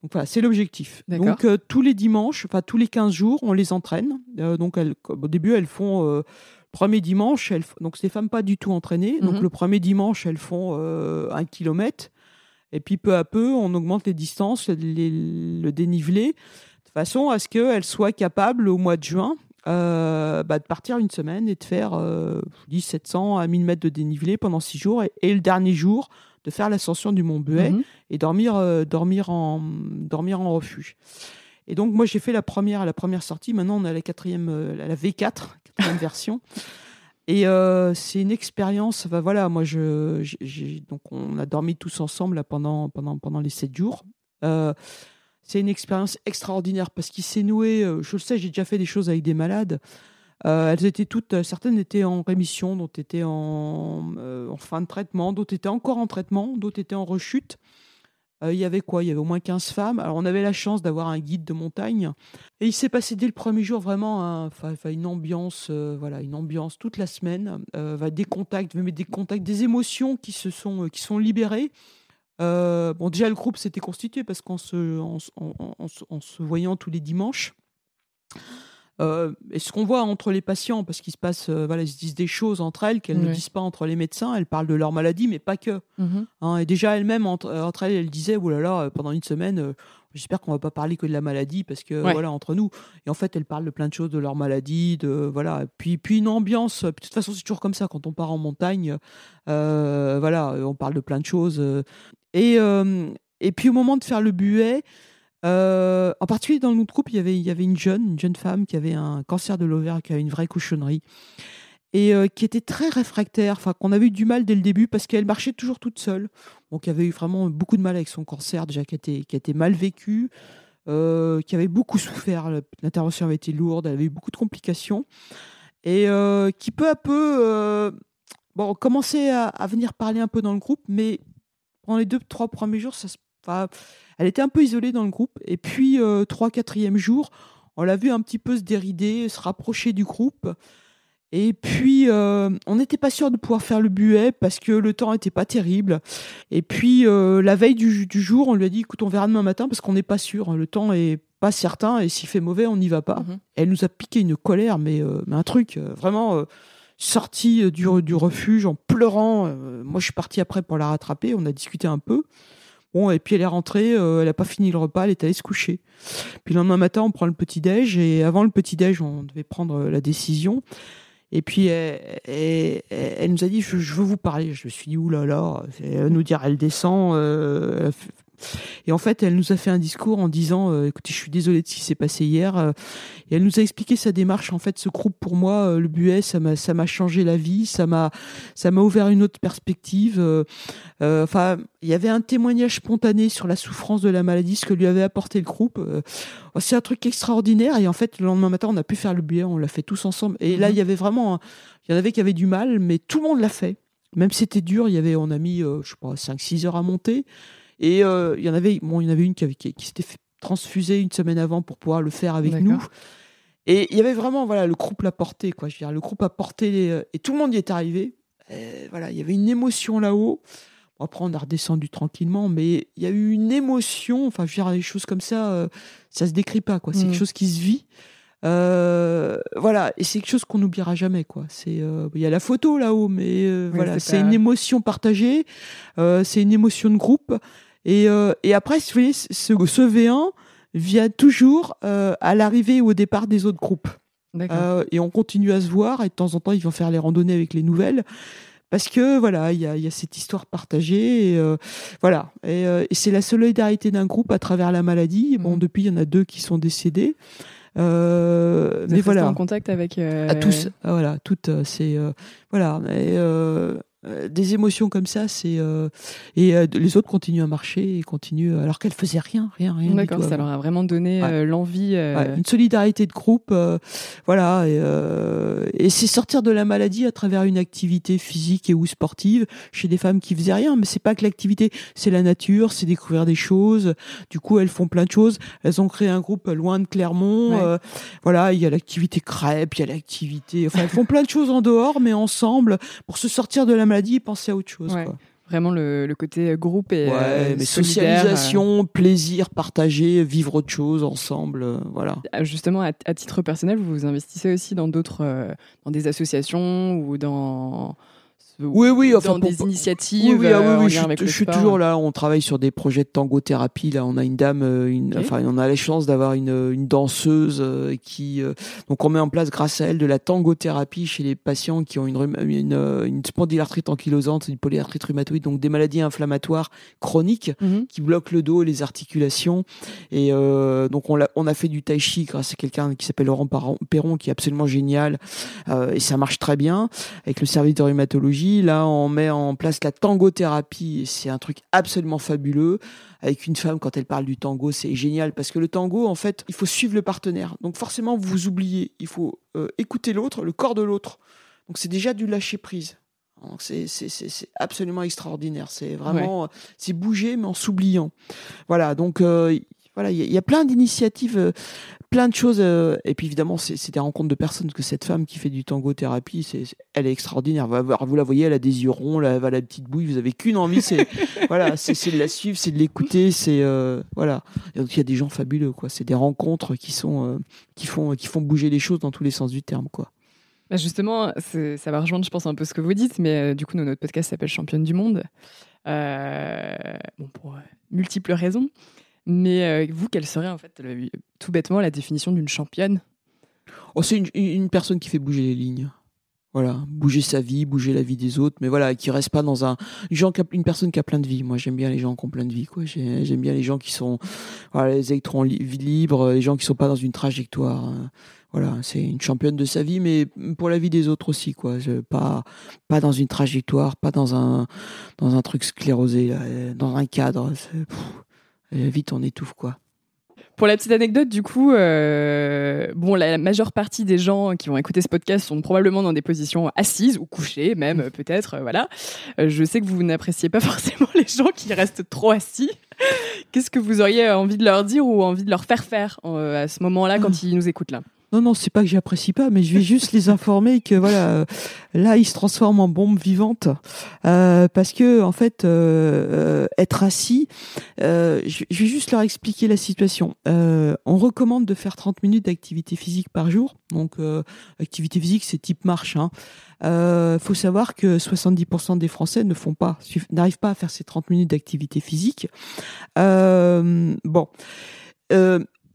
Donc voilà, c'est l'objectif. Donc euh, tous les dimanches, enfin tous les 15 jours, on les entraîne. Euh, donc elles, au début, elles font euh, premier dimanche, elles, donc des femmes pas du tout entraînées. Donc mhm. le premier dimanche, elles font un kilomètre. Et puis peu à peu, on augmente les distances, le dénivelé, de façon à ce qu'elles soient capables au mois de juin bah, de partir une semaine et de faire 1700 à 1000 mètres de dénivelé pendant six jours. et le dernier jour, de faire l'ascension du Mont Buet mhm. et dormir, euh, dormir, en, dormir en refuge. Et donc, moi, j'ai fait la première, la première sortie. Maintenant, on a la quatrième, euh, la V4, quatrième version. Et euh, c'est une expérience. voilà, moi, je, donc on a dormi tous ensemble là, pendant, pendant, pendant les sept jours. c'est une expérience extraordinaire parce qu'il s'est noué. je le sais, j'ai déjà fait des choses avec des malades. Euh, elles étaient toutes, euh, certaines étaient en rémission, d'autres étaient en, euh, en, fin de traitement, d'autres étaient encore en traitement, d'autres étaient en rechute. Il y avait quoi? Il y avait au moins 15 femmes. Alors on avait la chance d'avoir un guide de montagne. Et il s'est passé dès le premier jour vraiment une ambiance, voilà, une ambiance toute la semaine, des contacts, des contacts, des émotions qui se sont, qui sont libérées. bon, déjà le groupe s'était constitué parce qu'en se, en, se voyant tous les dimanches, euh, et ce qu'on voit entre les patients, parce qu'il se passe, euh, voilà, ils se disent des choses entre elles qu'elles ne disent pas entre les médecins. Elles parlent de leur maladie, mais pas que. Mhm. Hein, et déjà elles-mêmes entre, euh, entre, elles, elles disaient, oh là là, pendant une semaine, j'espère qu'on va pas parler que de la maladie, parce que voilà, entre nous. Et en fait, elles parlent de plein de choses, de leur maladie, de voilà. Puis, puis une ambiance. De toute façon, c'est toujours comme ça quand on part en montagne. voilà, on parle de plein de choses. et et puis au moment de faire le buet. Euh, en particulier dans notre groupe, il y avait, une jeune, une jeune femme qui avait un cancer de l'ovaire, qui avait une vraie cochonnerie et euh, qui était très réfractaire, enfin qu'on avait eu du mal dès le début parce qu'elle marchait toujours toute seule. Donc qui avait eu vraiment beaucoup de mal avec son cancer déjà qui a mal vécu, euh, qui avait beaucoup souffert. L'intervention avait été lourde, elle avait eu beaucoup de complications et qui peu à peu bon commençait à, à, venir parler un peu dans le groupe, mais pendant les deux trois premiers jours, ça se elle était un peu isolée dans le groupe. Et puis, euh, trois, quatrième jour, on l'a vu un petit peu se dérider, se rapprocher du groupe. Et puis, euh, on n'était pas sûr de pouvoir faire le buet parce que le temps n'était pas terrible. Et puis, euh, la veille du, jour, on lui a dit, écoute, on verra demain matin parce qu'on n'est pas sûr. Le temps est pas certain et s'il fait mauvais, on n'y va pas. Mhm. Elle nous a piqué une colère, mais, mais un truc vraiment sorti du, du, refuge en pleurant. moi, je suis parti après pour la rattraper. On a discuté un peu. Et puis elle est rentrée, euh, elle n'a pas fini le repas, elle est allée se coucher. Puis le lendemain matin, on prend le petit-déj, et avant le petit-déj, on devait prendre euh, la décision. Et puis elle, nous a dit je, veux vous parler. Je me suis dit oulala, elle nous dire elle descend, euh, et en fait, elle nous a fait un discours en disant euh, écoutez, je suis désolée de ce qui s'est passé hier. Euh, et elle nous a expliqué sa démarche. En fait, ce groupe, pour moi, euh, le buet, ça m'a, ça m'a changé la vie, ça m'a, ça m'a ouvert une autre perspective. Enfin, il y avait un témoignage spontané sur la souffrance de la maladie, ce que lui avait apporté le groupe. c'est un truc extraordinaire. Et en fait, le lendemain matin, on a pu faire le buet, on l'a fait tous ensemble. Et là, mhm. il y avait vraiment, il y en avait qui avaient du mal, mais tout le monde l'a fait. Même si c'était dur, il y avait, on a mis, je sais pas, 5-6 heures à monter. Et euh, il y en avait, bon, il y en avait une qui, qui, s'était fait transfuser une semaine avant pour pouvoir le faire avec nous. Et il y avait vraiment, voilà, le groupe l'a porté, quoi. Je veux dire, le groupe a porté, euh, et tout le monde y est arrivé. voilà, il y avait une émotion là-haut. après, on a redescendu tranquillement, mais il y a eu une émotion. Enfin, je veux dire, des choses comme ça, euh, ça se décrit pas, quoi. C'est quelque mm. chose qui se vit. voilà, et c'est quelque chose qu'on n'oubliera jamais, quoi. C'est, il y a la photo là-haut, mais voilà, c'est une émotion partagée, c'est une émotion de groupe. Et, euh, et après, vous ce, ce, V1 vient toujours euh, à l'arrivée ou au départ des autres groupes. Euh, et on continue à se voir, et de temps en temps, ils vont faire les randonnées avec les nouvelles. parce que voilà, il y a, cette histoire partagée. Et, voilà, et, c'est la solidarité d'un groupe à travers la maladie. Bon, mmh. depuis, il y en a deux qui sont décédés. Euh, mais voilà. en contact avec. À tous, voilà, toutes, c'est voilà. Et, euh, des émotions comme ça, c'est euh, et euh, les autres continuent à marcher et continuent alors qu'elles faisaient rien, rien, rien. D'accord, ça leur a vraiment donné l'envie. une solidarité de groupe, voilà. Et, c'est sortir de la maladie à travers une activité physique et ou sportive chez des femmes qui faisaient rien. Mais c'est pas que l'activité, c'est la nature, c'est découvrir des choses. Du coup, elles font plein de choses. Elles ont créé un groupe loin de Clermont. voilà, il y a l'activité crêpe, il y a l'activité. Enfin, elles font plein de choses en dehors, mais ensemble pour se sortir de la maladie et penser à autre chose. Vraiment le, côté groupe et euh, socialisation, plaisir, partager, vivre autre chose ensemble, euh, voilà. Ah, justement, à, titre personnel, vous vous investissez aussi dans d'autres, euh, dans des associations ou dans oui, oui, enfin, dans des initiatives. Oui, oui, ah oui, je, suis toujours là. On travaille sur des projets de tango-thérapie. Là, on a une dame, euh, une, enfin, on a la chance d'avoir une, une, danseuse euh, qui, euh, donc, on met en place grâce à elle de la tango-thérapie chez les patients qui ont une, une, une spondylarthrite ankylosante, une polyarthrite rhumatoïde, donc des maladies inflammatoires chroniques mhm. qui bloquent le dos et les articulations. Et donc, on a, on a fait du tai chi grâce à quelqu'un qui s'appelle Laurent Perron, qui est absolument génial. et ça marche très bien avec le service de rhumatologie Là, on met en place la tangothérapie. C'est un truc absolument fabuleux. Avec une femme, quand elle parle du tango, c'est génial parce que le tango, en fait, il faut suivre le partenaire. Donc forcément, vous vous oubliez. Il faut euh, écouter l'autre, le corps de l'autre. Donc c'est déjà du lâcher prise. C'est absolument extraordinaire. C'est vraiment, c'est bouger mais en s'oubliant. Voilà. Donc euh, voilà, il y, a plein d'initiatives euh, plein de choses. Euh, et puis évidemment, c'est des rencontres de personnes. Que cette femme qui fait du tango thérapie, c'est elle est extraordinaire. Vous la voyez, elle a des yeux ronds, elle a la petite bouille. Vous avez qu'une envie, c'est voilà, c'est de la suivre, c'est de l'écouter. C'est euh, voilà. donc il y a des gens fabuleux, quoi. C'est des rencontres qui sont euh, qui font qui font bouger les choses dans tous les sens du terme, quoi. Bah, justement, ça va rejoindre, je pense, un peu ce que vous dites, mais du coup, notre podcast s'appelle Championne du monde. bon, pour multiples raisons. Mais euh, vous, quelle serait en fait tout bêtement la définition d'une championne? Oh, C'est une, personne qui fait bouger les lignes. Voilà, bouger sa vie, bouger la vie des autres, mais voilà, qui reste pas dans un une personne qui a plein de vie. Moi, j'aime bien les gens qui ont plein de vie, quoi. J'aime bien les gens qui sont voilà, les électrons libres, les gens qui sont pas dans une trajectoire. Hein. Voilà, c'est une championne de sa vie, mais pour la vie des autres aussi, quoi. pas pas dans une trajectoire, pas dans un dans un truc sclérosé, dans un cadre vite on étouffe quoi. Pour la petite anecdote, du coup, euh, bon, la, majeure partie des gens qui vont écouter ce podcast sont probablement dans des positions assises ou couchées, même mm. peut-être, euh, voilà. Euh, je sais que vous n'appréciez pas forcément les gens qui restent trop assis. Qu'est-ce que vous auriez envie de leur dire ou envie de leur faire faire à ce moment-là quand ah. ils nous écoutent là? Non, non, c'est pas que j'apprécie pas, mais je vais juste les informer que voilà, euh, là, ils se transforment en bombe vivante euh, parce que en fait, euh, être assis, je, vais juste leur expliquer la situation. on recommande de faire 30 minutes d'activité physique par jour. Donc, activité physique, c'est type marche. Hein. faut savoir que 70% des Français ne font pas, n'arrivent pas à faire ces 30 minutes d'activité physique. bon.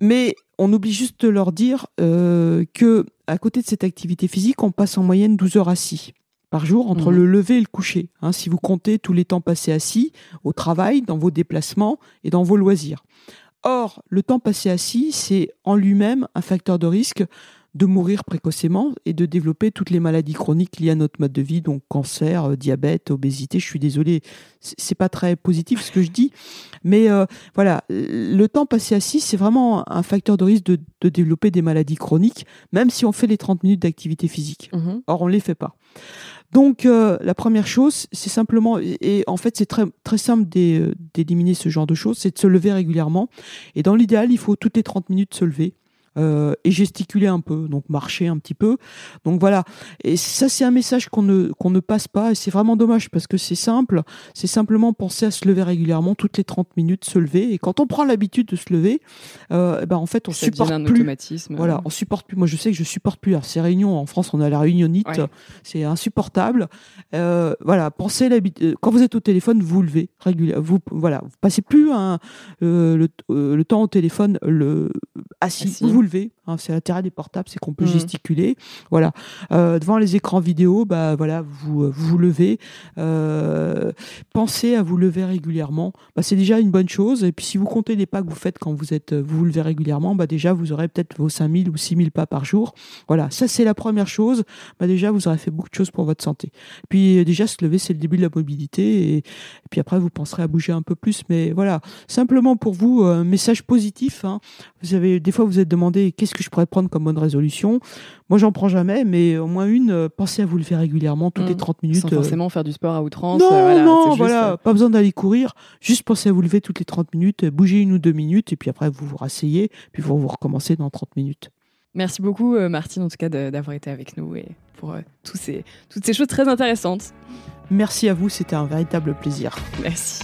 Mais on oublie juste de leur dire euh, que à côté de cette activité physique, on passe en moyenne 12 heures assis par jour entre mhm. le lever et le coucher. Hein, si vous comptez tous les temps passés assis au travail, dans vos déplacements et dans vos loisirs. Or, le temps passé assis, c'est en lui-même un facteur de risque de mourir précocement et de développer toutes les maladies chroniques liées à notre mode de vie, donc cancer, euh, diabète, obésité. Je suis désolée, c'est pas très positif ce que je dis, mais euh, voilà, le temps passé assis, c'est vraiment un facteur de risque de, développer des maladies chroniques, même si on fait les 30 minutes d'activité physique. Mmh Or, on ne les fait pas. Donc, euh, la première chose, c'est simplement, et en fait, c'est très, très simple d'éliminer ce genre de choses, c'est de se lever régulièrement. Et dans l'idéal, il faut toutes les 30 minutes se lever. Euh, et gesticuler un peu, donc marcher un petit peu. Donc voilà. Et ça, c'est un message qu'on ne, qu'on ne passe pas et c'est vraiment dommage parce que c'est simple. C'est simplement penser à se lever régulièrement, toutes les 30 minutes, se lever. Et quand on prend l'habitude de se lever, euh, eh ben en fait, on ça supporte un plus. Automatisme. Voilà, on supporte plus. Moi, je sais que je supporte plus. Alors, ces réunions en France, on a la réunionite, c'est insupportable. Euh, voilà, pensez l'habitude. Quand vous êtes au téléphone, vous levez régulièrement. Vous, voilà, vous passez plus un, le, le, temps au téléphone le assis. assis. Vous levez. Hein, c'est l'intérêt des portables, c'est qu'on peut Mhm. gesticuler. Voilà. Euh, devant les écrans vidéo, bah voilà, vous vous, vous levez. Euh, pensez à vous lever régulièrement. Bah, c'est déjà une bonne chose. Et puis si vous comptez les pas que vous faites quand vous êtes vous vous levez régulièrement, bah déjà vous aurez peut-être vos 5000 ou 6000 pas par jour. Voilà, ça c'est la première chose. Bah déjà vous aurez fait beaucoup de choses pour votre santé. Puis euh, déjà se lever, c'est le début de la mobilité. Et, et puis après vous penserez à bouger un peu plus. Mais voilà, simplement pour vous, un message positif. hein. Vous avez des fois vous êtes demandé qu'est-ce que je pourrais prendre comme bonne résolution. Moi j'en prends jamais, mais au moins une. euh, pensez à vous lever régulièrement toutes les Mhm. 30 minutes. Sans euh, forcément faire du sport à outrance. non, euh, voilà, non, juste, voilà, pas besoin d'aller courir. Juste pensez à vous lever toutes les 30 minutes, bougez une ou deux minutes, et puis après vous vous rasseyez, puis vous, vous recommencez dans 30 minutes. Merci beaucoup, Martine, en tout cas, d'avoir été avec nous et pour euh, tous ces, toutes ces choses très intéressantes. Merci à vous, c'était un véritable plaisir. Merci.